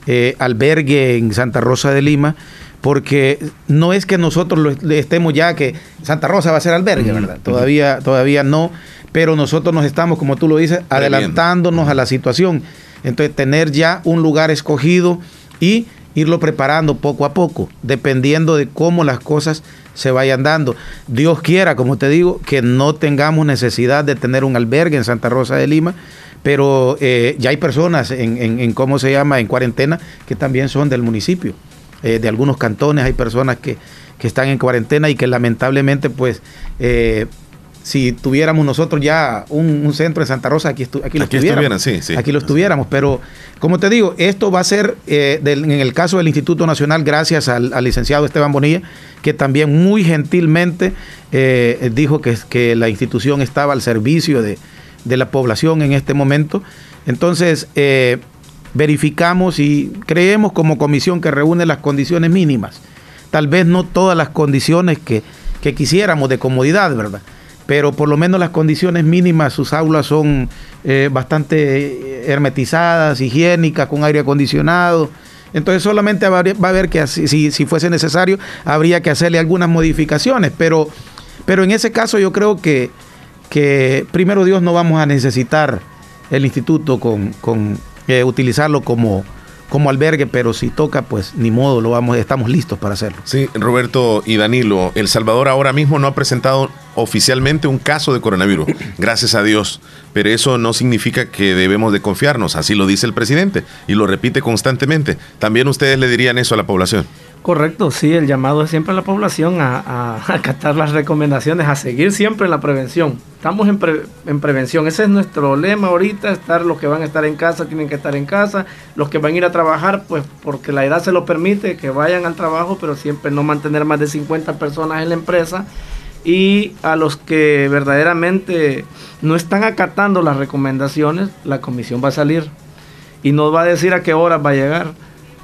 S11: eh, albergue en Santa Rosa de Lima, porque no es que nosotros lo le estemos ya que Santa Rosa va a ser albergue, ¿verdad? Todavía, todavía no, pero nosotros nos estamos, como tú lo dices, adelantándonos a la situación. Entonces, tener ya un lugar escogido y irlo preparando poco a poco, dependiendo de cómo las cosas se vayan dando. Dios quiera, como te digo, que no tengamos necesidad de tener un albergue en Santa Rosa de Lima, pero eh, ya hay personas en, en- ¿cómo se llama?, en cuarentena, que también son del municipio. Eh, de algunos cantones hay personas que, que están en cuarentena y que lamentablemente, pues, eh, si tuviéramos nosotros ya un, un centro en Santa Rosa, aquí, estu- aquí lo
S3: Aquí
S11: estuviéramos.
S3: sí, sí.
S11: Aquí lo estuviéramos, pero como te digo, esto va a ser, eh, del- en el caso del Instituto Nacional, gracias al, al licenciado Esteban Bonilla, que también muy gentilmente eh, dijo que, que la institución estaba al servicio de, de la población en este momento. Entonces, eh, verificamos y creemos como comisión que reúne las condiciones mínimas. Tal vez no todas las condiciones que, que quisiéramos de comodidad, ¿verdad? Pero por lo menos las condiciones mínimas, sus aulas son eh, bastante hermetizadas, higiénicas, con aire acondicionado, Entonces solamente va a haber que, si, si fuese necesario, habría que hacerle algunas modificaciones. Pero, pero en ese caso yo creo que, que primero Dios no vamos a necesitar el instituto con, con eh, utilizarlo como como albergue, pero si toca, pues ni modo, lo vamos, estamos listos para hacerlo.
S3: Sí, Roberto y Danilo, El Salvador ahora mismo no ha presentado oficialmente un caso de coronavirus, [clears throat] gracias a Dios, pero eso no significa que debemos de confiarnos, así lo dice el presidente y lo repite constantemente. También ustedes le dirían eso a la población.
S10: Correcto, sí, el llamado es siempre a la población a, [laughs] acatar las recomendaciones, a seguir siempre la prevención. Estamos en, en, prevención, ese es nuestro lema ahorita, estar los que van a estar en casa tienen que estar en casa, los que van a ir a trabajar, pues porque la edad se lo permite, que vayan al trabajo, pero siempre no mantener más de 50 personas en la empresa. Y a los que verdaderamente no están acatando las recomendaciones, la comisión va a salir y nos va a decir a qué hora va a llegar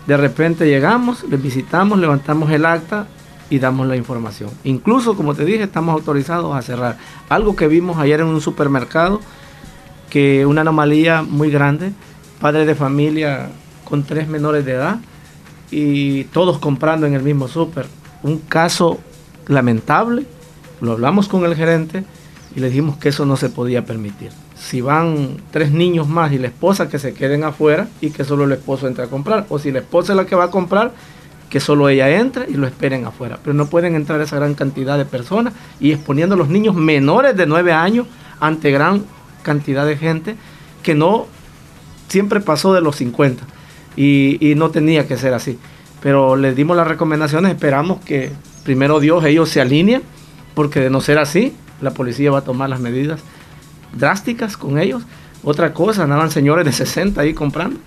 S10: de repente llegamos, les visitamos, levantamos el acta y damos la información. Incluso, como te dije, estamos autorizados a cerrar. Algo que vimos ayer en un supermercado, que una anomalía muy grande, padres de familia con tres menores de edad y todos comprando en el mismo súper. Un caso lamentable, lo hablamos con el gerente y le dijimos que eso no se podía permitir si van tres niños más y la esposa que se queden afuera y que solo el esposo entre a comprar. O si la esposa es la que va a comprar, que solo ella entre y lo esperen afuera. Pero no pueden entrar esa gran cantidad de personas y exponiendo a los niños menores de nueve años ante gran cantidad de gente que no siempre pasó de los 50 y, y no tenía que ser así. Pero les dimos las recomendaciones, esperamos que primero Dios ellos se alineen, porque de no ser así, la policía va a tomar las medidas drásticas con ellos. Otra cosa, andaban señores de 60 ahí comprando.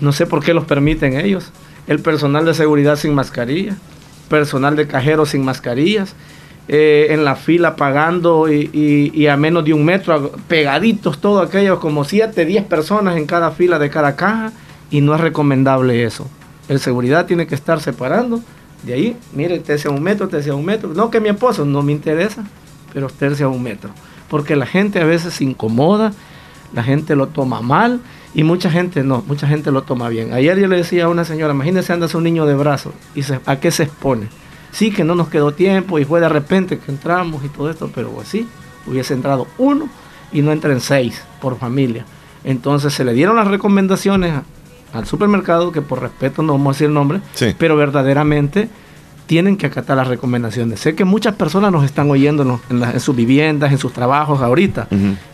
S10: No sé por qué los permiten ellos. El personal de seguridad sin mascarilla, personal de cajeros sin mascarillas, eh, en la fila pagando y, a menos de un metro, pegaditos todos aquellos, como 7, 10 personas en cada fila de cada caja, y no es recomendable eso. El seguridad tiene que estar separando. De ahí, mire, usted sea un metro, usted sea un metro. No que mi esposo no me interesa, pero usted sea un metro porque la gente a veces se incomoda, la gente lo toma mal y mucha gente no, mucha gente lo toma bien. Ayer yo le decía a una señora, imagínese andas un niño de brazos y a qué se expone. Sí que no nos quedó tiempo y fue de repente que entramos y todo esto, pero pues sí, hubiese entrado uno y no entren seis por familia. Entonces se le dieron las recomendaciones al supermercado, que por respeto no vamos a decir el nombre, pero verdaderamente tienen que acatar las recomendaciones. Sé que muchas personas nos están oyendo en, sus viviendas, en sus trabajos ahorita.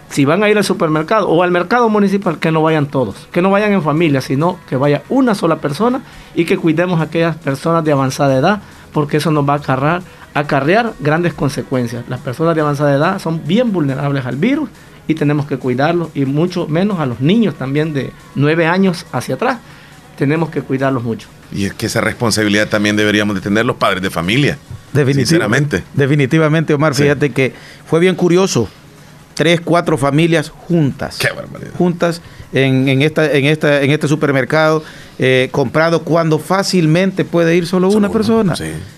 S10: Si van a ir al supermercado o al mercado municipal, que no vayan todos, que no vayan en familia, sino que vaya una sola persona y que cuidemos a aquellas personas de avanzada edad, porque eso nos va a acarrear, acarrear grandes consecuencias. Las personas de avanzada edad son bien vulnerables al virus y tenemos que cuidarlos y mucho menos a los niños también de nueve años hacia atrás. Tenemos que cuidarlos mucho.
S3: Y es que esa responsabilidad también deberíamos de tener los padres de familia. Definitivamente.
S11: Definitivamente, Omar, fíjate que fue bien curioso. Tres, cuatro familias juntas. Qué barbaridad. Juntas en, esta, en, esta, en este supermercado, eh, comprado cuando fácilmente puede ir solo, una persona.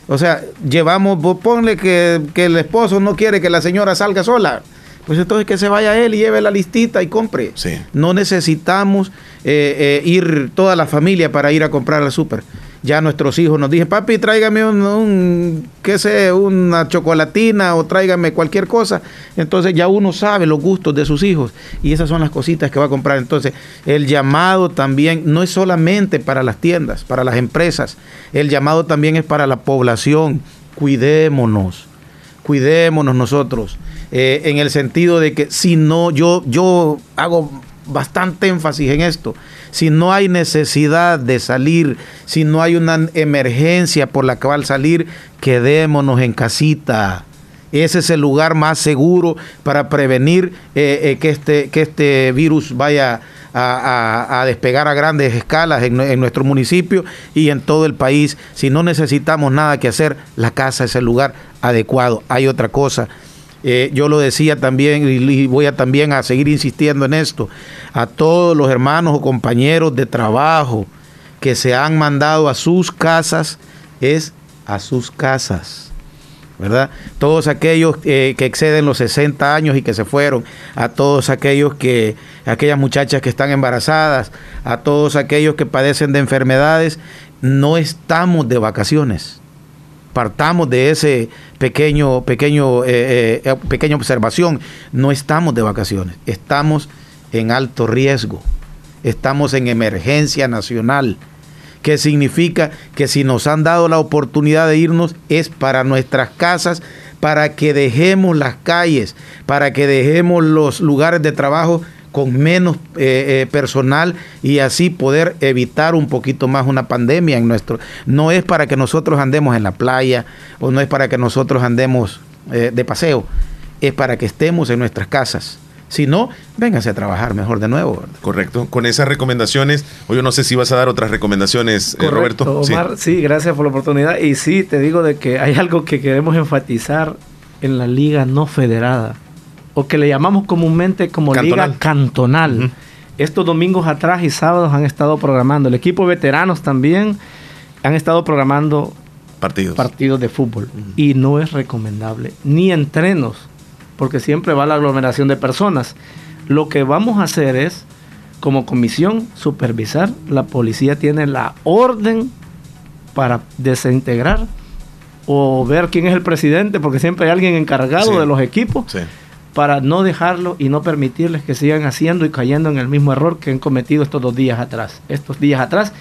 S11: O sea, llevamos, ponle que, que el esposo no quiere que la señora salga sola pues entonces que se vaya él y lleve la listita y compre. No necesitamos eh, eh, ir toda la familia para ir a comprar al súper. Ya nuestros hijos nos dicen, papi, tráigame un, qué sé, una chocolatina o tráigame cualquier cosa. Entonces ya uno sabe los gustos de sus hijos y esas son las cositas que va a comprar. Entonces el llamado también no es solamente para las tiendas, para las empresas, el llamado también es para la población. Cuidémonos, cuidémonos nosotros. Eh, en el sentido de que si no, yo, yo hago bastante énfasis en esto. Si no hay necesidad de salir, si no hay una emergencia por la cual salir, quedémonos en casita. Ese es el lugar más seguro para prevenir eh, eh, que, este, que este virus vaya a, despegar a grandes escalas en, en, nuestro municipio y en todo el país. Si no necesitamos nada que hacer, la casa es el lugar adecuado. Hay otra cosa eh, yo lo decía también y voy a también a seguir insistiendo en esto, a todos los hermanos o compañeros de trabajo que se han mandado a sus casas, es a sus casas. ¿verdad? Todos aquellos eh, que exceden los 60 años y que se fueron, a todos aquellos que, aquellas muchachas que están embarazadas, a todos aquellos que padecen de enfermedades, no estamos de vacaciones. Partamos de ese pequeño, pequeño, eh, eh, pequeña observación. No estamos de vacaciones, estamos en alto riesgo, estamos en emergencia nacional que significa que si nos han dado la oportunidad de irnos es para nuestras casas, para que dejemos las calles, para que dejemos los lugares de trabajo con menos eh, eh, personal y así poder evitar un poquito más una pandemia en nuestro. No es para que nosotros andemos en la playa o no es para que nosotros andemos eh, de paseo, es para que estemos en nuestras casas si no, véngase a trabajar mejor de nuevo.
S3: Correcto. Con esas recomendaciones, o yo no sé si vas a dar otras recomendaciones,
S10: eh, Roberto. Omar, sí. gracias por la oportunidad. Y sí, te digo de que hay algo que queremos enfatizar en la liga no federada, o que le llamamos comúnmente como liga cantonal. Estos domingos atrás y sábados han estado programando. El equipo de veteranos también han estado programando
S3: partidos,
S10: partidos de fútbol. Y no es recomendable, ni entrenos porque siempre va la aglomeración de personas. Lo que vamos a hacer es, como comisión, supervisar. La policía tiene la orden para desintegrar o ver quién es el presidente, porque siempre hay alguien encargado de los equipos, para no dejarlo y no permitirles que sigan haciendo y cayendo en el mismo error que han cometido estos dos días atrás. Estos días atrás,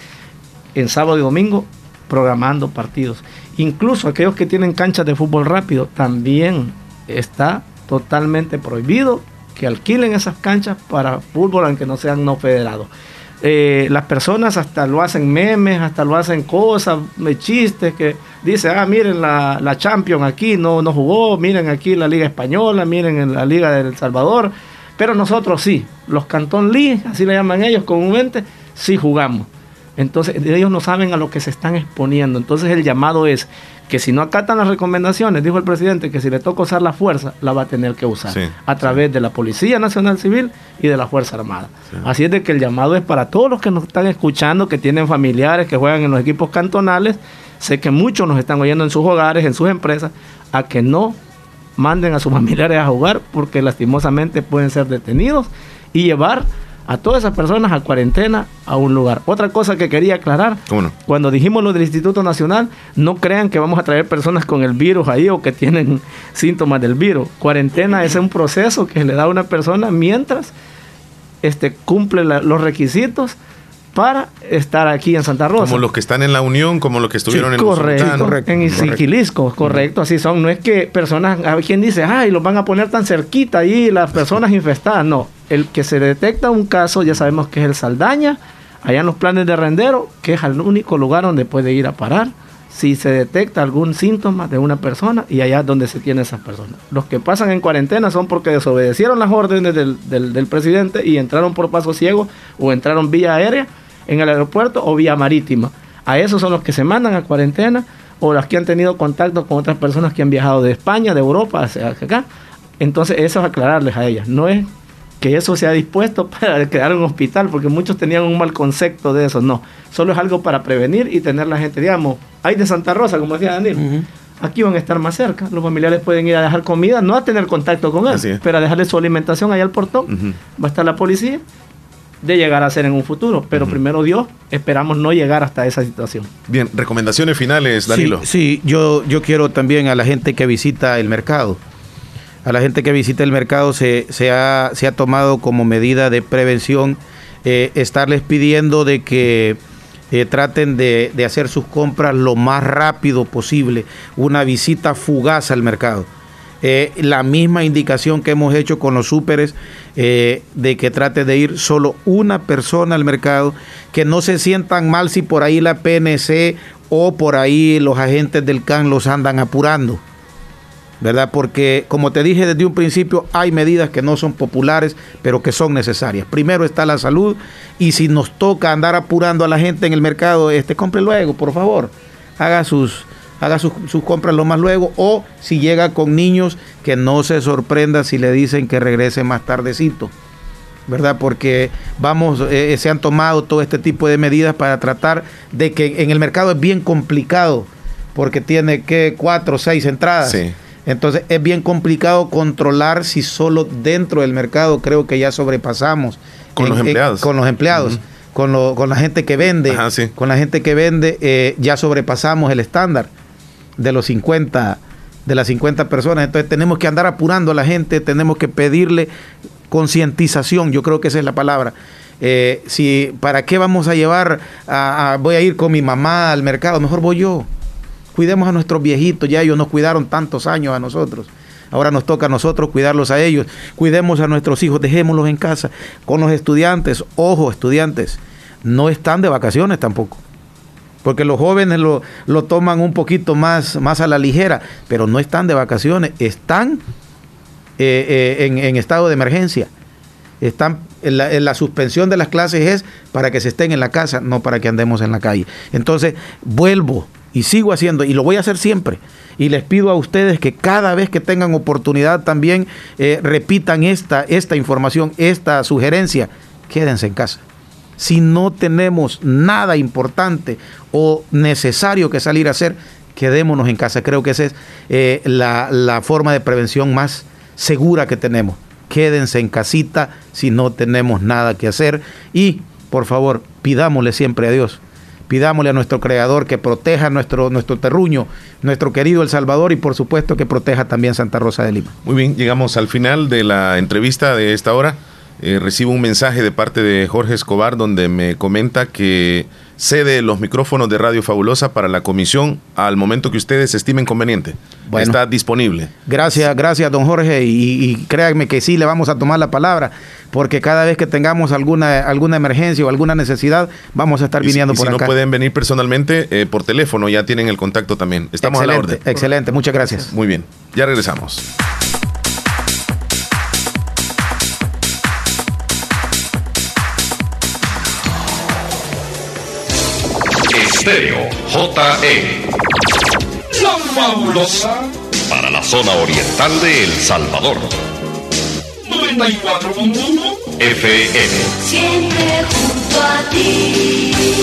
S10: en sábado y domingo, programando partidos. Incluso aquellos que tienen canchas de fútbol rápido, también está totalmente prohibido que alquilen esas canchas para fútbol aunque no sean no federados. Eh, las personas hasta lo hacen memes, hasta lo hacen cosas, chistes que dice, ah, miren la, la Champions aquí no, no jugó, miren aquí la Liga Española, miren en la Liga del Salvador, pero nosotros sí, los Cantón League, así le llaman ellos comúnmente, sí jugamos. Entonces ellos no saben a lo que se están exponiendo. Entonces el llamado es que si no acatan las recomendaciones, dijo el presidente, que si le toca usar la fuerza, la va a tener que usar a través de la Policía Nacional Civil y de la Fuerza Armada. Así es de que el llamado es para todos los que nos están escuchando, que tienen familiares, que juegan en los equipos cantonales. Sé que muchos nos están oyendo en sus hogares, en sus empresas, a que no manden a sus [laughs] familiares a jugar porque lastimosamente pueden ser detenidos y llevar a todas esas personas a cuarentena a un lugar. Otra cosa que quería aclarar, cuando dijimos lo del Instituto Nacional, no crean que vamos a traer personas con el virus ahí o que tienen [laughs] síntomas del virus. Cuarentena es un proceso que le da a una persona mientras este, cumple los requisitos para estar aquí en Santa Rosa.
S3: Como los que están en la Unión, como los que estuvieron en
S10: correcto, correcto, en Siquilisco, correcto, así son. No es que personas, a quien dice, ay, los van a poner tan cerquita ahí las personas [laughs] infestadas. No, el que se detecta un caso, ya sabemos que es el Saldaña, allá en los planes de rendero, que es el único lugar donde puede ir a parar si se detecta algún síntoma de una persona y allá es donde se tiene esas personas. Los que pasan en cuarentena son porque desobedecieron las órdenes del, del presidente y entraron por paso ciego o entraron vía aérea en el aeropuerto o vía marítima. A esos son los que se mandan a cuarentena o los que han tenido contacto con otras personas que han viajado de España, de Europa hacia acá. Entonces eso es aclararles a ellas. No es que eso sea dispuesto [laughs] para crear un hospital, porque muchos tenían un mal concepto de eso. No, solo es algo para prevenir y tener la gente, digamos, hay de Santa Rosa, como decía Daniel. Aquí van a estar más cerca. Los familiares pueden ir a dejar comida, no a tener contacto con él, pero a dejarle su alimentación allá al portón. Va a estar la policía de llegar a ser en un futuro. Pero primero Dios, esperamos no llegar hasta esa situación.
S3: Bien, recomendaciones finales, Danilo.
S11: Sí, yo, yo quiero también a la gente que visita el mercado. A la gente que visita el mercado se, se, ha, se ha tomado como medida de prevención eh, estarles pidiendo de que eh, traten de, de hacer sus compras lo más rápido posible. Una visita fugaz al mercado eh, la misma indicación que hemos hecho con los súperes eh, de que trate de ir solo una persona al mercado, que no se sientan mal si por ahí la PNC o por ahí los agentes del CAN los andan apurando. ¿verdad? Porque, como te dije desde un principio, hay medidas que no son populares, pero que son necesarias. Primero está la salud, y si nos toca andar apurando a la gente en el mercado, este compre luego, por favor. Haga sus, haga sus, compras lo más luego o si llega con niños que no se sorprenda si le dicen que regrese más tardecito. ¿verdad? Porque vamos, eh, se han tomado todo este tipo de medidas para tratar de que en el mercado es bien complicado porque tiene que cuatro o seis entradas. Entonces es bien complicado controlar si solo dentro del mercado creo que ya sobrepasamos.
S12: Con los empleados.
S11: con los empleados. Con, lo, con, la gente que vende, con la gente que vende, eh, ya sobrepasamos el estándar de los 50, de las 50 personas. Entonces tenemos que andar apurando a la gente, tenemos que pedirle concientización, yo creo que esa es la palabra. Eh, si, ¿Para qué vamos a llevar, a, voy a ir con mi mamá al mercado? Mejor voy yo. Cuidemos a nuestros viejitos, ya ellos nos cuidaron tantos años a nosotros. Ahora nos toca a nosotros cuidarlos a ellos. Cuidemos a nuestros hijos, dejémoslos en casa. Con los estudiantes, ojo, estudiantes, no están de vacaciones tampoco. Porque los jóvenes lo, lo toman un poquito más, más a la ligera, pero no están de vacaciones, están eh, eh, en, estado de emergencia. Están en la, suspensión de las clases es para que se estén en la casa, no para que andemos en la calle. Entonces, vuelvo y sigo haciendo, y lo voy a hacer siempre. Y les pido a ustedes que cada vez que tengan oportunidad también eh, repitan esta, esta información, esta sugerencia. Quédense en casa. Si no tenemos nada importante o necesario que salir a hacer, quedémonos en casa. Creo que esa es la, la forma de prevención más segura que tenemos. Quédense en casita si no tenemos nada que hacer y por favor pidámosle siempre a Dios. Pidámosle a nuestro Creador que proteja nuestro, nuestro terruño, nuestro querido El Salvador y por supuesto que proteja también Santa Rosa de Lima.
S12: Muy bien, llegamos al final de la entrevista de esta hora. Eh, recibo un mensaje de parte de Jorge Escobar donde me comenta que cede los micrófonos de Radio Fabulosa para la comisión al momento que ustedes estimen conveniente. Está disponible.
S11: Gracias, gracias, don Jorge. Y, créanme que sí le vamos a tomar la palabra, porque cada vez que tengamos alguna, alguna emergencia o alguna necesidad, vamos a estar viniendo por
S12: acá.
S11: Si
S12: no pueden venir personalmente, eh, por teléfono, ya tienen el contacto también. Estamos
S11: a
S12: la orden.
S11: Excelente, muchas gracias.
S12: Muy bien, ya regresamos.
S13: Estéreo JE. La fabulosa para la zona oriental de El Salvador. 94.1 FM.
S14: Siempre junto a ti.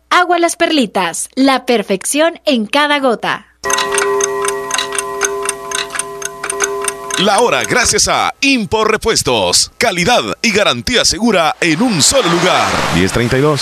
S15: agua las perlitas, la perfección en cada gota.
S3: La hora gracias a Impor Repuestos. Calidad y garantía segura en un solo lugar.
S12: 1032.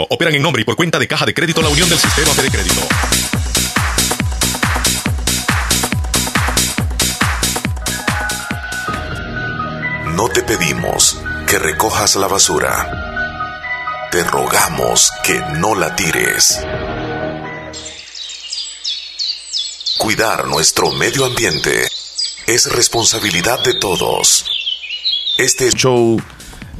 S13: Operan en nombre y por cuenta de Caja de Crédito La Unión del Sistema de Crédito.
S8: No te pedimos que recojas la basura. Te rogamos que no la tires. Cuidar nuestro medio ambiente es responsabilidad de todos.
S3: Este show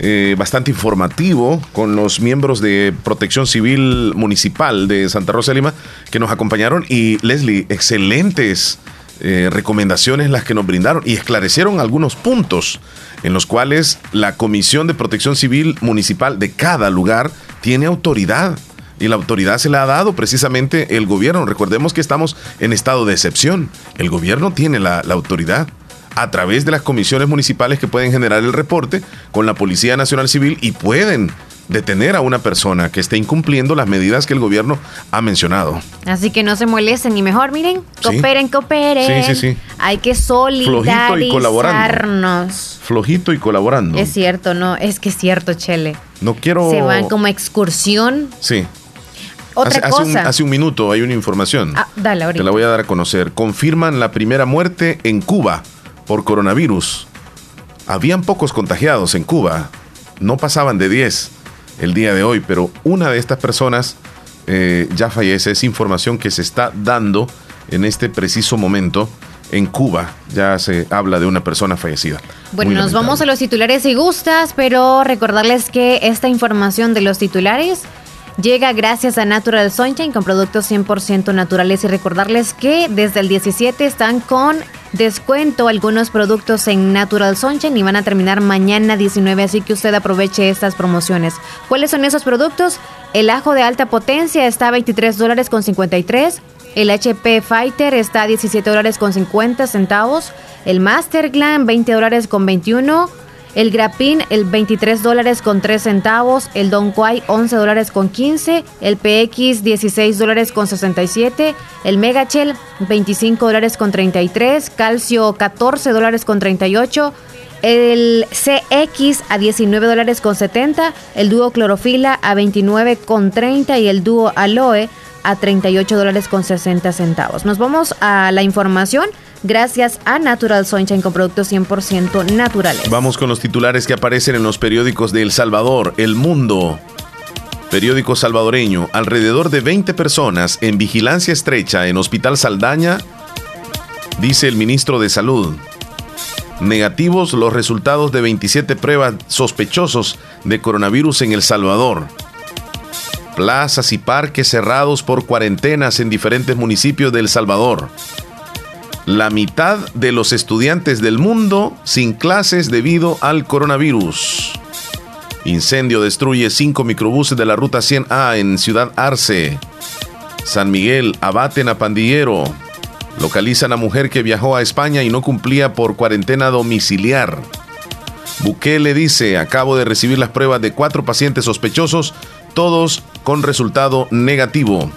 S3: eh, bastante informativo con los miembros de Protección Civil Municipal de Santa Rosa de Lima que nos acompañaron y Leslie, excelentes eh, recomendaciones las que nos brindaron y esclarecieron algunos puntos en los cuales la Comisión de Protección Civil Municipal de cada lugar tiene autoridad. Y la autoridad se la ha dado precisamente el gobierno. Recordemos que estamos en estado de excepción. El gobierno tiene la, la autoridad a través de las comisiones municipales que pueden generar el reporte con la Policía Nacional Civil y pueden detener a una persona que esté incumpliendo las medidas que el gobierno ha mencionado.
S4: Así que no se molesten y mejor, miren,
S3: Sí.
S4: cooperen, cooperen.
S3: Sí, sí, sí.
S4: Hay que
S3: Flojito y colaborando.
S4: solidarizarnos.
S3: Flojito y colaborando.
S4: Es cierto, no, es que es cierto, Chele.
S3: No quiero...
S4: Se van como excursión.
S3: Sí.
S4: Otra
S3: hace, hace un,
S4: cosa.
S3: hace un minuto hay una información.
S4: Ah, dale, ahorita.
S3: Te la voy a dar a conocer. Confirman la primera muerte en Cuba por coronavirus. Habían pocos contagiados en Cuba. No pasaban de 10 el día de hoy, pero una de estas personas eh, ya fallece. Es información que se está dando en este preciso momento en Cuba. Ya se habla de una persona fallecida.
S4: Bueno,
S3: Muy
S4: nos
S3: lamentable.
S4: vamos a los titulares si gustas, pero recordarles que esta información de los titulares llega gracias a Natural Sunshine con productos 100% naturales y recordarles que desde el 17 están con descuento algunos productos en Natural Sunshine y van a terminar mañana 19, así que usted aproveche estas promociones. ¿Cuáles son esos productos? El ajo de alta potencia está a 23 dólares con 53. El HP Fighter está a 17 dólares con 50 centavos. El Master Glam 20 dólares con 21. El Grapin el 23 dólares con 3 centavos. El Don Quai 11 dólares con 15. El PX 16 dólares con 67. El Megachel 25 dólares con 33. Calcio 14 dólares con 38. El CX a 19 dólares con 70, el dúo clorofila a 29 con 30 y el dúo aloe a 38 dólares con 60 centavos. Nos vamos a la información gracias a Natural Sunshine con productos 100% naturales.
S3: Vamos con los titulares que aparecen en los periódicos de El Salvador, El Mundo. Periódico salvadoreño, alrededor de 20 personas en vigilancia estrecha en Hospital Saldaña, dice el ministro de Salud. Negativos los resultados de 27 pruebas sospechosos de coronavirus en El Salvador. Plazas y parques cerrados por cuarentenas en diferentes municipios de El Salvador. La mitad de los estudiantes del mundo sin clases debido al coronavirus. Incendio destruye cinco microbuses de la ruta 100A en Ciudad Arce. San Miguel abaten a pandillero. Localizan a mujer que viajó a España y no cumplía por cuarentena domiciliar. Bukele dice, acabo de recibir las pruebas de cuatro pacientes sospechosos, todos con resultado negativo.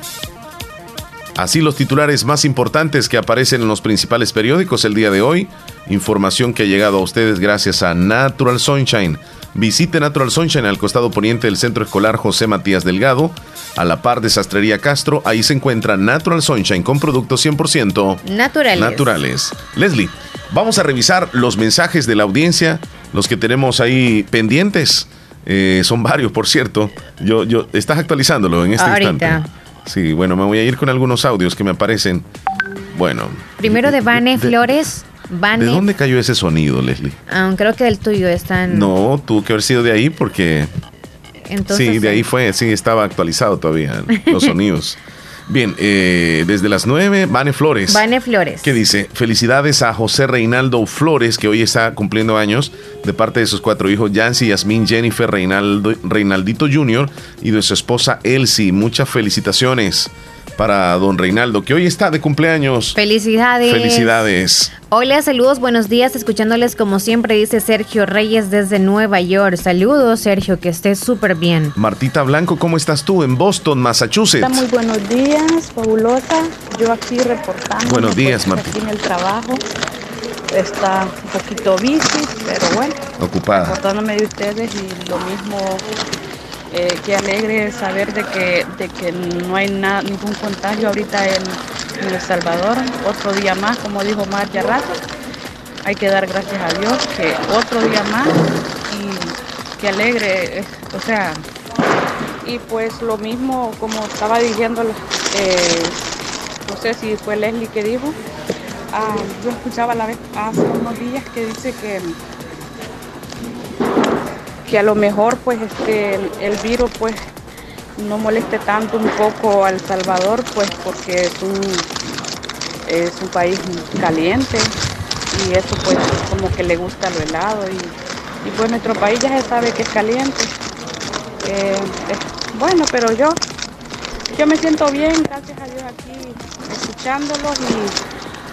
S3: Así los titulares más importantes que aparecen en los principales periódicos el día de hoy. Información que ha llegado a ustedes gracias a Natural Sunshine. Visite Natural Sunshine al costado poniente del Centro Escolar José Matías Delgado, a la par de Sastrería Castro. Ahí se encuentra Natural Sunshine con productos 100%
S4: Naturales.
S3: naturales. Leslie, vamos a revisar los mensajes de la audiencia, los que tenemos ahí pendientes. Eh, son varios, por cierto. Yo, yo, estás actualizándolo en este
S4: Ahorita.
S3: instante. Sí, bueno, me voy a ir con algunos audios que me aparecen. Bueno.
S4: Primero de Vane
S3: de-
S4: Flores. Vane,
S3: ¿De dónde cayó ese sonido, Leslie?
S4: ah, creo que del tuyo están.
S3: No, tuvo que haber sido de ahí porque
S4: Entonces,
S3: sí, de ahí fue, sí, estaba actualizado todavía [laughs] los sonidos. Bien, eh, desde las 9, Vane Flores.
S4: Vane Flores.
S3: ¿Qué dice? Felicidades a José Reinaldo Flores, que hoy está cumpliendo años, de parte de sus cuatro hijos, Yancy, Yasmín, Jennifer, Reinaldo, Reinaldito Jr. y de su esposa Elsie. Muchas felicitaciones para don Reinaldo, que hoy está de cumpleaños.
S4: Felicidades.
S3: Felicidades.
S4: Hola, saludos, buenos días, escuchándoles como siempre, dice Sergio Reyes desde Nueva York. Saludos, Sergio, que estés súper bien.
S3: Martita Blanco, ¿cómo estás tú en Boston, Massachusetts?
S16: Hola, muy buenos días, fabulosa. Yo aquí reportando.
S3: Buenos días,
S16: Martín. Aquí en el trabajo. Está un poquito bici, pero bueno,
S3: Ocupada.
S16: reportándome de ustedes y lo mismo Eh, qué alegre saber de que, de que no hay nada, ningún contagio ahorita en, El Salvador. Otro día más, como dijo Marta Rato. Hay que dar gracias a Dios que otro día más y qué alegre, o sea, y pues lo mismo como estaba diciendo, eh, no sé si fue Leslie que dijo, ah, yo escuchaba la vez hace unos días que dice que que a lo mejor pues este el, el virus pues no moleste tanto un poco a El Salvador pues porque es un país caliente y eso pues como que le gusta lo helado y, y pues nuestro país ya se sabe que es caliente. Eh, es- bueno pero yo yo me siento bien gracias a Dios aquí escuchándolos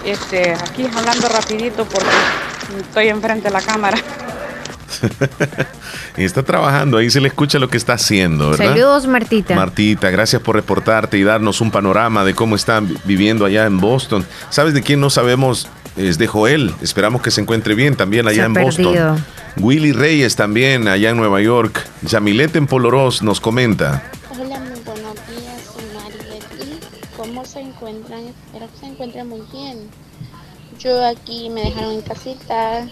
S16: y este aquí hablando rapidito porque estoy enfrente de la cámara [laughs]
S3: y está trabajando, ahí se le escucha lo que está haciendo, ¿verdad?
S4: Saludos, Martita.
S3: Martita, gracias por reportarte y darnos un panorama de cómo están vi- viviendo allá en Boston. ¿Sabes de quién no sabemos? Es de Joel. Esperamos que se encuentre bien también allá
S4: Se
S3: en
S4: perdido.
S3: Boston. Willy Reyes también allá en Nueva York. Yamilet en Poloros nos comenta.
S17: Hola, muy buenos días, soy Marietty. ¿Cómo se encuentran? Espero que se encuentren muy bien. Yo aquí me dejaron en casita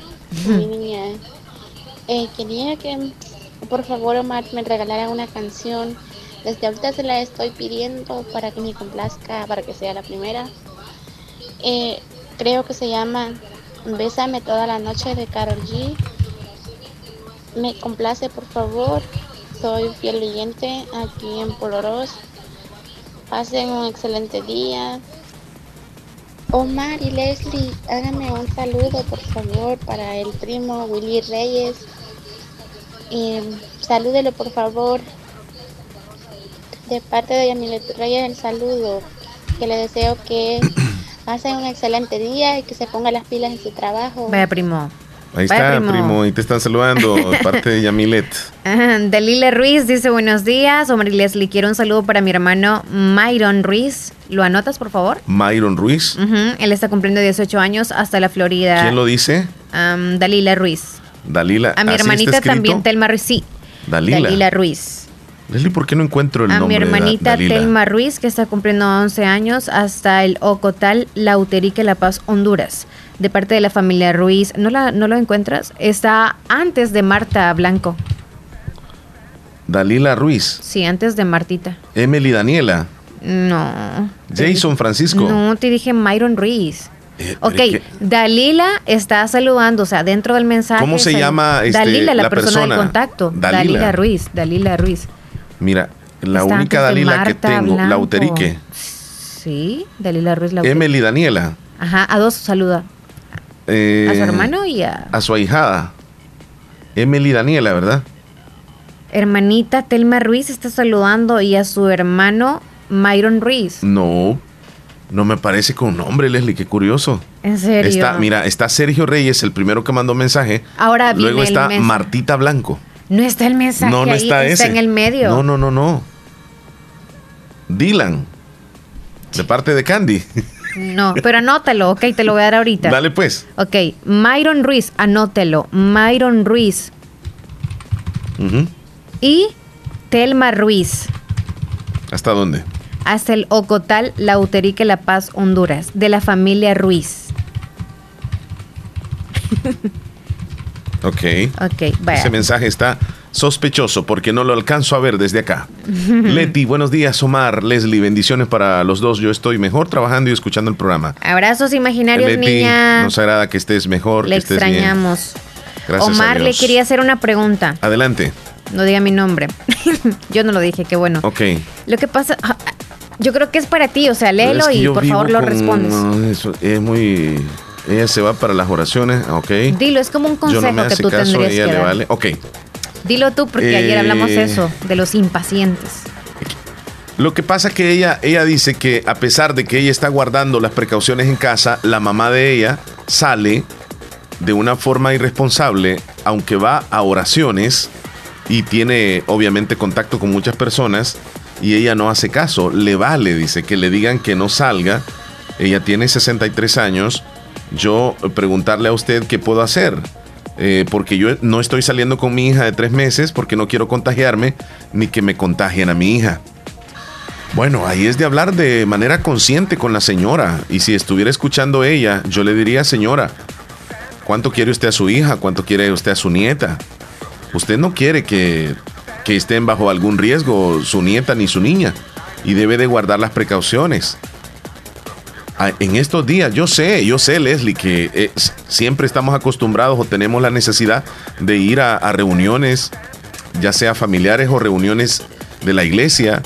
S17: mi [laughs] niña. Eh, quería que, por favor, Omar, me regalara una canción. Desde ahorita se la estoy pidiendo para que me complazca, para que sea la primera. Eh, creo que se llama Bésame toda la noche de Carol G. Me complace, por favor. Soy fiel oyente aquí en Poloros. Pasen un excelente día. Omar y Leslie, háganme un saludo, por favor, para el primo Willy Reyes. Eh, salúdelo, por favor. De parte de Yamilet Reyes, el saludo. Que le deseo que [coughs] pasen un excelente día y que se ponga las pilas en su trabajo.
S4: Vaya, primo.
S3: Ahí
S4: Vaya,
S3: está, primo. y te están saludando de [laughs] parte de Yamilet.
S4: Dalila Ruiz dice buenos días. Omar y Leslie, quiero un saludo para mi hermano Myron Ruiz. ¿Lo anotas, por favor?
S3: Myron Ruiz.
S4: Ujú, Él está cumpliendo 18 años hasta la Florida.
S3: ¿Quién lo dice?
S4: Am, Dalila Ruiz.
S3: Dalila.
S4: A mi
S3: ¿Así está
S4: hermanita también, Telma Ruiz. Sí.
S3: Dalila.
S4: Dalila Ruiz.
S3: Leslie, ¿por qué no encuentro el
S4: A mi
S3: nombre de Da-
S4: hermanita
S3: Dalila?
S4: Telma Ruiz, que está cumpliendo 11 años, hasta el Ocotal, Lauterique, La Paz, Honduras. De parte de la familia Ruiz. ¿No, la, ¿No lo encuentras? Está antes de Marta Blanco.
S3: Dalila Ruiz.
S4: Sí, antes de Martita.
S3: Emily Daniela.
S4: No.
S3: Jason Francisco.
S4: No, te dije Myron Ruiz.
S3: Eh,
S4: Ok,
S3: pero es que-
S4: Dalila está saludando, o sea, dentro del mensaje.
S3: ¿Cómo se llama, este,
S4: Dalila, la,
S3: la
S4: persona,
S3: persona?
S4: del contacto.
S3: Dalila.
S4: Dalila. Ruiz, Dalila Ruiz.
S3: Mira, la
S4: Está
S3: única Dalila que tengo,
S4: Blanco.
S3: Lauterique.
S4: Sí, Dalila Ruiz Lauterique.
S3: Emily Daniela.
S4: Ajá, a dos saluda.
S3: eh,
S4: A su hermano y a
S3: A su ahijada. Emily Daniela, ¿verdad?
S4: hermanita Telma Ruiz está saludando y a su hermano Myron Ruiz.
S3: No. No me parece con nombre, Leslie, qué curioso.
S4: En serio.
S3: Está, mira, está Sergio Reyes, el primero que mandó mensaje.
S4: Ahora viene
S3: Luego está. Martita Blanco.
S4: No está el mensaje
S3: no, no
S4: ahí,
S3: está ese.
S4: en el medio.
S3: No, no, no, no. Dylan. De parte de Candy.
S4: No, pero anótalo, ok, te lo voy a dar ahorita.
S3: Dale pues.
S4: Ok, Myron Ruiz, anótelo. Myron Ruiz y Telma Ruiz.
S3: ¿Hasta dónde?
S4: Hasta el Ocotal, Lauterique, La Paz, Honduras. De la familia Ruiz. [laughs]
S3: Ok.
S4: Ok, vaya.
S3: Ese mensaje está sospechoso porque no lo alcanzo a ver desde acá. [laughs] Leti, buenos días, Omar, Leslie, bendiciones para los dos. Yo estoy mejor trabajando y escuchando el programa.
S4: Abrazos imaginarios,
S3: Leti,
S4: niña.
S3: nos agrada que estés mejor,
S4: Le
S3: que estés bien.
S4: extrañamos.
S3: Gracias a
S4: Omar le quería hacer una pregunta.
S3: Adelante.
S4: No diga mi nombre. [laughs] Yo no lo dije, qué bueno.
S3: Ok.
S4: Lo que pasa, ah, yo creo que es para ti, o sea, léelo
S3: Es que
S4: y por favor lo
S3: con-
S4: respondes.
S3: no, eso es muy... Ella se va para las oraciones, ok.
S4: Dilo, es como un
S3: Yo
S4: consejo
S3: no me
S4: que tú
S3: caso,
S4: tendrías
S3: ella
S4: que
S3: le
S4: dar.
S3: vale. Ok.
S4: Dilo tú, porque ayer
S3: Eh,
S4: hablamos eso, de los impacientes.
S3: Lo que pasa que ella, ella dice que a pesar de que ella está guardando las precauciones en casa, la mamá de ella sale de una forma irresponsable, aunque va a oraciones y tiene obviamente contacto con muchas personas y ella no hace caso, le vale, dice, que le digan que no salga. Ella tiene 63 años. Yo eh, preguntarle a usted qué puedo hacer. eh, porque yo no estoy saliendo con mi hija de tres meses porque no quiero contagiarme ni que me contagien a mi hija. Bueno, ahí es de hablar de manera consciente con la señora. Y si estuviera escuchando ella, yo le diría, señora, ¿cuánto quiere usted a su hija? ¿Cuánto quiere usted a su nieta? Usted no quiere que, que estén bajo algún riesgo su nieta ni su niña. Y debe de guardar las precauciones. Ah, En estos días, yo sé, yo sé, Leslie, que eh, siempre estamos acostumbrados o tenemos la necesidad de ir a, a reuniones, ya sea familiares o reuniones de la iglesia,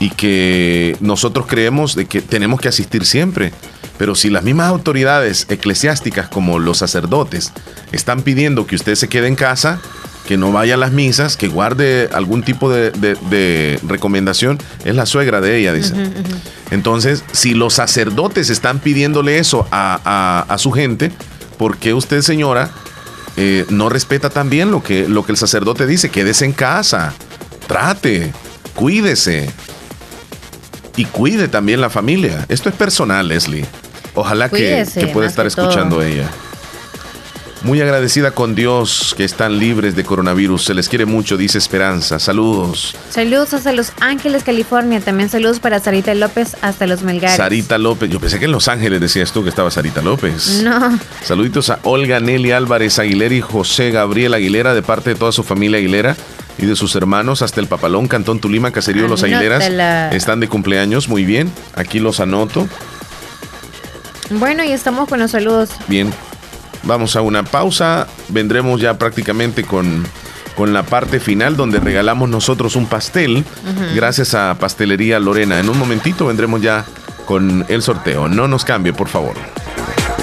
S3: y que nosotros creemos de que tenemos que asistir siempre. Pero si las mismas autoridades eclesiásticas como los sacerdotes están pidiendo que usted se quede en casa, que no vaya a las misas, que guarde algún tipo de, de- de recomendación, es la suegra de ella, dice. Entonces, si los sacerdotes están pidiéndole eso a, a- a su gente, ¿por qué usted, señora, eh, no respeta también lo que, lo que el sacerdote dice? Quédese en casa, trate, cuídese y cuide también la familia. Esto es personal, Leslie. Ojalá que,
S4: Cuídese,
S3: que pueda estar
S4: que todo.
S3: escuchando ella. Muy agradecida con Dios que están libres de coronavirus. Se les quiere mucho, dice Esperanza. Saludos.
S4: Saludos hasta Los Ángeles, California. También saludos para Sarita López hasta Los Melgares.
S3: Sarita López. Yo pensé que en Los Ángeles decías tú que estaba Sarita López.
S4: No.
S3: Saluditos a Olga Nelly Álvarez Aguilera y José Gabriel Aguilera de parte de toda su familia Aguilera y de sus hermanos hasta el Papalón, Cantón Tulima, Caserío Los Aguileras. Están de cumpleaños, muy bien. Aquí los anoto.
S4: Bueno, y estamos con los saludos.
S3: Bien, vamos a una pausa. Vendremos ya prácticamente con, con la parte final donde regalamos nosotros un pastel. Gracias a Pastelería Lorena. En un momentito vendremos ya con el sorteo. No nos cambie, por favor.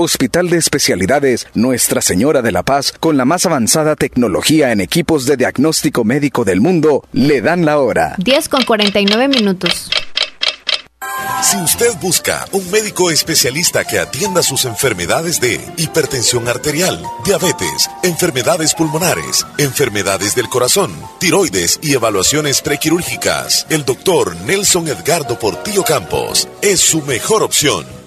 S18: Hospital de Especialidades Nuestra Señora de la Paz, con la más avanzada tecnología en equipos de diagnóstico médico del mundo, le dan la hora.
S4: 10 con 49 minutos.
S8: Si usted busca un médico especialista que atienda sus enfermedades de hipertensión arterial, diabetes, enfermedades pulmonares, enfermedades del corazón, tiroides y evaluaciones prequirúrgicas, el doctor Nelson Edgardo Portillo Campos es su mejor opción.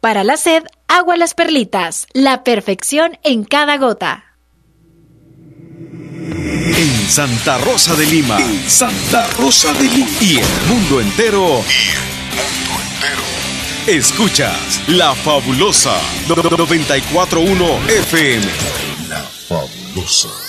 S15: Para la sed, agua las perlitas, la perfección en cada gota.
S19: En Santa Rosa de Lima. Santa Rosa de Lima. Y el mundo entero. Escuchas La Fabulosa 941 FM.
S8: La Fabulosa.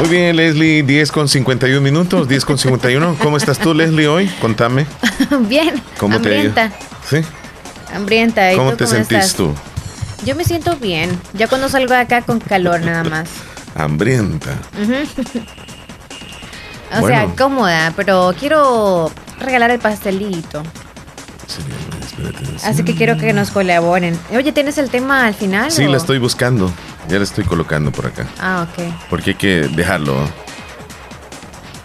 S3: Muy bien, Leslie, 10 con 51 minutos, 10 con 51. ¿Cómo estás tú, Leslie, hoy? Contame. [laughs]
S4: Bien.
S3: ¿Cómo te ha ido?
S4: hambrienta.
S3: ¿Sí?
S4: Hambrienta. ¿Y
S3: ¿Cómo
S4: tú
S3: te
S4: cómo
S3: sentís
S4: estás?
S3: tú?
S4: Yo me siento bien. Ya cuando salgo de acá con calor nada más. [laughs]
S3: Hambrienta.
S4: Ujú. [laughs] o
S3: Bueno.
S4: sea, cómoda, pero quiero regalar el pastelito. Así que quiero que nos colaboren. Oye, ¿tienes el tema al final?
S3: Sí,
S4: o?
S3: la estoy buscando. Ya la estoy colocando por acá.
S4: Ah, ok.
S3: Porque hay que dejarlo.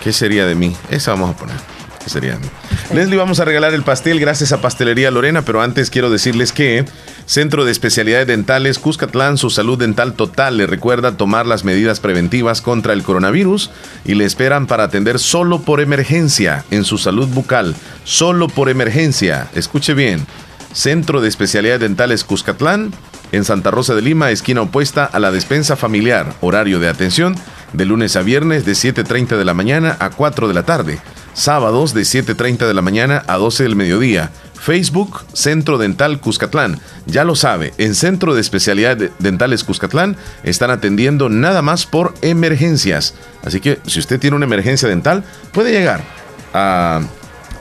S3: ¿Qué sería de mí? Esa vamos a poner. ¿Qué sería de mí? Leslie, vamos a regalar el pastel gracias a Pastelería Lorena, pero antes quiero decirles que Centro de Especialidades Dentales Cuscatlán, su salud dental total, le recuerda tomar las medidas preventivas contra el coronavirus y le esperan para atender solo por emergencia en su salud bucal. Solo por emergencia. Escuche bien. Centro de Especialidades Dentales Cuscatlán, en Santa Rosa de Lima, esquina opuesta a la despensa familiar. Horario de atención de lunes a viernes de 7.30 de la mañana a 4 de la tarde. Sábados de 7.30 de la mañana a 12 del mediodía. Facebook Centro Dental Cuscatlán. Ya lo sabe, en Centro de Especialidades Dentales Cuscatlán están atendiendo nada más por emergencias. Así que si usted tiene una emergencia dental, puede llegar a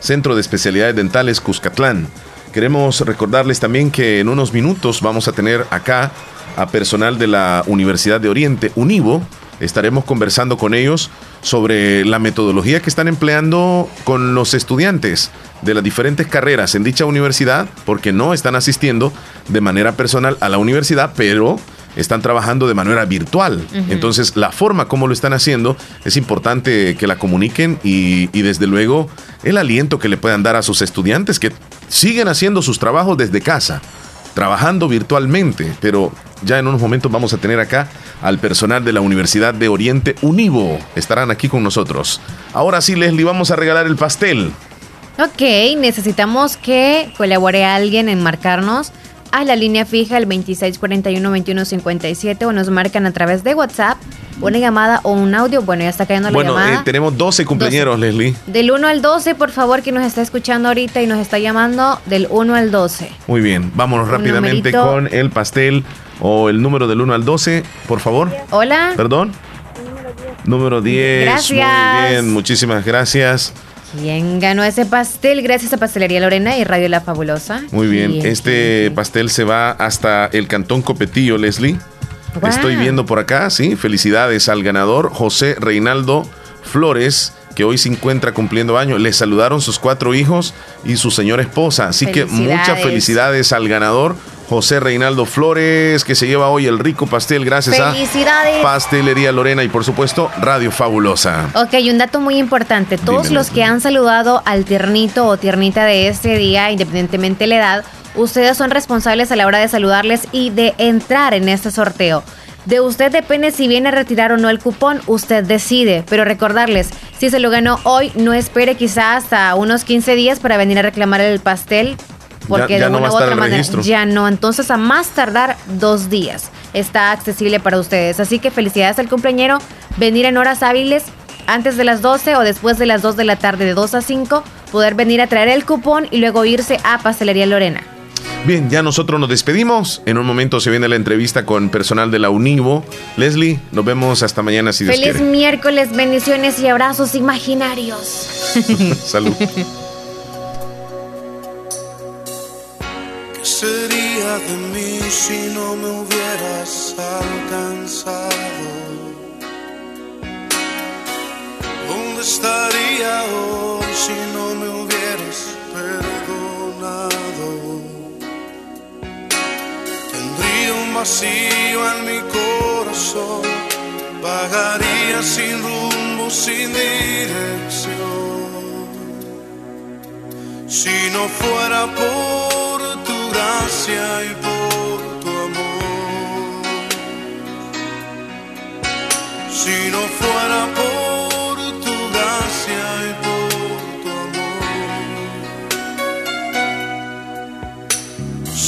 S3: Centro de Especialidades Dentales Cuscatlán. Queremos recordarles también que en unos minutos vamos a tener acá a personal de la Universidad de Oriente, UNIVO. Estaremos conversando con ellos sobre la metodología que están empleando con los estudiantes de las diferentes carreras en dicha universidad, porque no están asistiendo de manera personal a la universidad, pero están trabajando de manera virtual. Entonces, la forma como lo están haciendo es importante que la comuniquen y, y desde luego el aliento que le puedan dar a sus estudiantes que siguen haciendo sus trabajos desde casa, trabajando virtualmente, pero ya en unos momentos vamos a tener acá al personal de la Universidad de Oriente Univo. Estarán aquí con nosotros. Ahora sí, Leslie, vamos a regalar el pastel.
S4: Ok, necesitamos que colabore alguien en marcarnos a la línea fija el 2641-2157 o nos marcan a través de WhatsApp, una llamada o un audio. Bueno, ya está cayendo la
S3: Bueno,
S4: llamada.
S3: eh, tenemos 12 cumpleaños, Leslie.
S4: Del 1 al 12, por favor, que nos está escuchando ahorita y nos está llamando del 1 al 12.
S3: Muy bien, vámonos
S4: Un
S3: rápidamente
S4: numerito.
S3: con el pastel o el número del 1 al 12, por favor.
S4: Hola.
S3: Perdón. Número 10.
S4: Gracias.
S3: Muy bien, muchísimas gracias.
S4: ¿Quién ganó ese pastel? Gracias a Pastelería Lorena y Radio La Fabulosa.
S3: Muy bien, este pastel se va hasta el Cantón Copetillo, Leslie. Estoy viendo por acá, sí. Felicidades al ganador, José Reinaldo Flores, que hoy se encuentra cumpliendo años. Le saludaron sus cuatro hijos y su señora esposa. Así que muchas
S4: felicidades
S3: al ganador, José Reinaldo Flores, que se lleva hoy el rico pastel gracias
S4: Felicidades.
S3: a Pastelería Lorena y por supuesto Radio Fabulosa.
S4: Ok, un dato muy importante. Todos los que han saludado al tiernito o tiernita de este día, independientemente de la edad, ustedes son responsables a la hora de saludarles y de entrar en este sorteo. De usted depende si viene a retirar o no el cupón, usted decide. Pero recordarles, si se lo ganó hoy, no espere quizás hasta unos 15 días para venir a reclamar el pastel. Porque
S3: ya
S4: de
S3: no
S4: una
S3: a
S4: u otra manera
S3: registro.
S4: ya no. Entonces, a más tardar dos días está accesible para ustedes. Así que felicidades al cumpleañero. Venir en horas hábiles antes de las 12 o después de las 2 de la tarde, de 2 a 5, poder venir a traer el cupón y luego irse a Pastelería Lorena.
S3: Bien, ya nosotros nos despedimos. En un momento se viene la entrevista con personal de la Univo. Leslie, nos vemos hasta mañana si Dios
S4: Feliz
S3: quiere.
S4: miércoles, bendiciones y abrazos imaginarios. [laughs]
S3: Salud. [laughs]
S20: sería de mí si no me hubieras alcanzado? ¿Dónde estaría hoy si no me hubieras perdonado? Tendría un vacío en mi corazón, vagaría sin rumbo, sin dirección. Si no fuera por gracia y por tu amor. Si no fuera por tu gracia y por tu amor.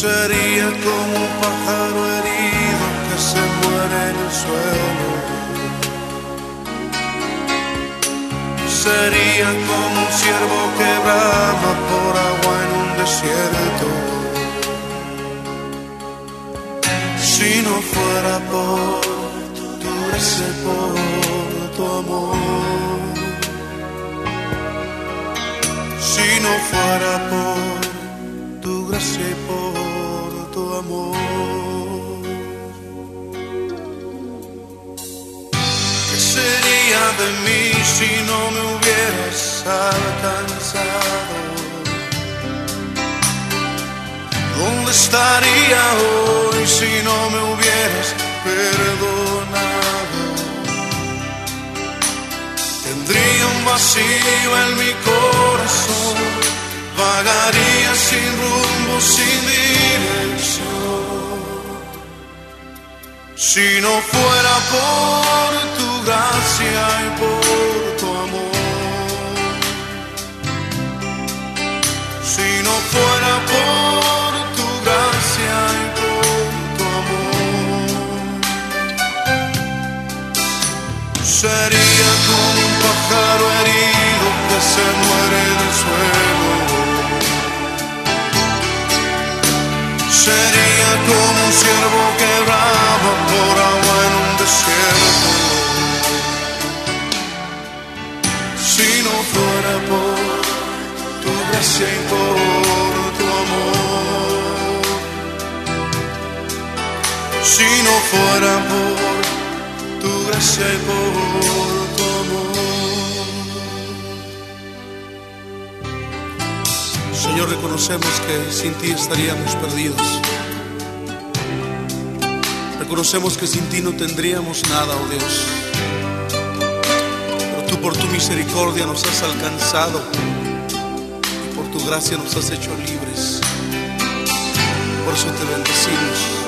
S20: Sería como un pájaro herido que se muere en el suelo. Sería como un ciervo que brama por agua en un desierto. Si no fuera por tu y por tu tu amor. Si no fuera por tu gracia y por tu amor. ¿Qué sería de mí si no me hubieras alcanzado? ¿Dónde estaría hoy si no me hubieras perdonado? Tendría un vacío en mi corazón, vagaría sin rumbo, sin dirección. Si no fuera por tu gracia y por tu amor, si no fuera por sería como un pájaro herido que se muere del suelo. Sería como un ciervo que brama por agua en un desierto. Si no fuera por tu gracia y por tu amor. Si no fuera por Señor, reconocemos que sin ti estaríamos perdidos. Reconocemos que sin ti no tendríamos nada, oh Dios. Pero tú por tu misericordia nos has alcanzado y por tu gracia nos has hecho libres. Por eso te bendecimos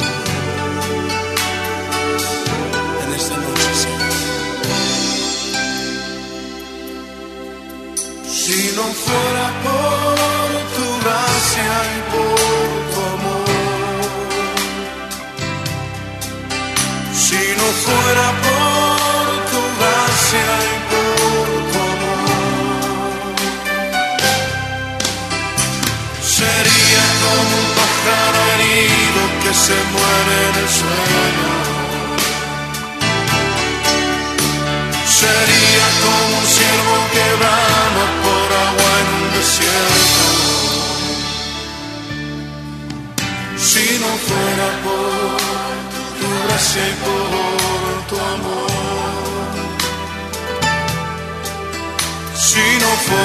S20: Si no fuera por tu gracia y por tu amor, si no fuera por tu gracia y por tu amor, sería como un pájaro herido que se muere en el sueño. Sería como un ciervo que desierto. Si no fuera por tu gracia y por tu amor. Si no fuera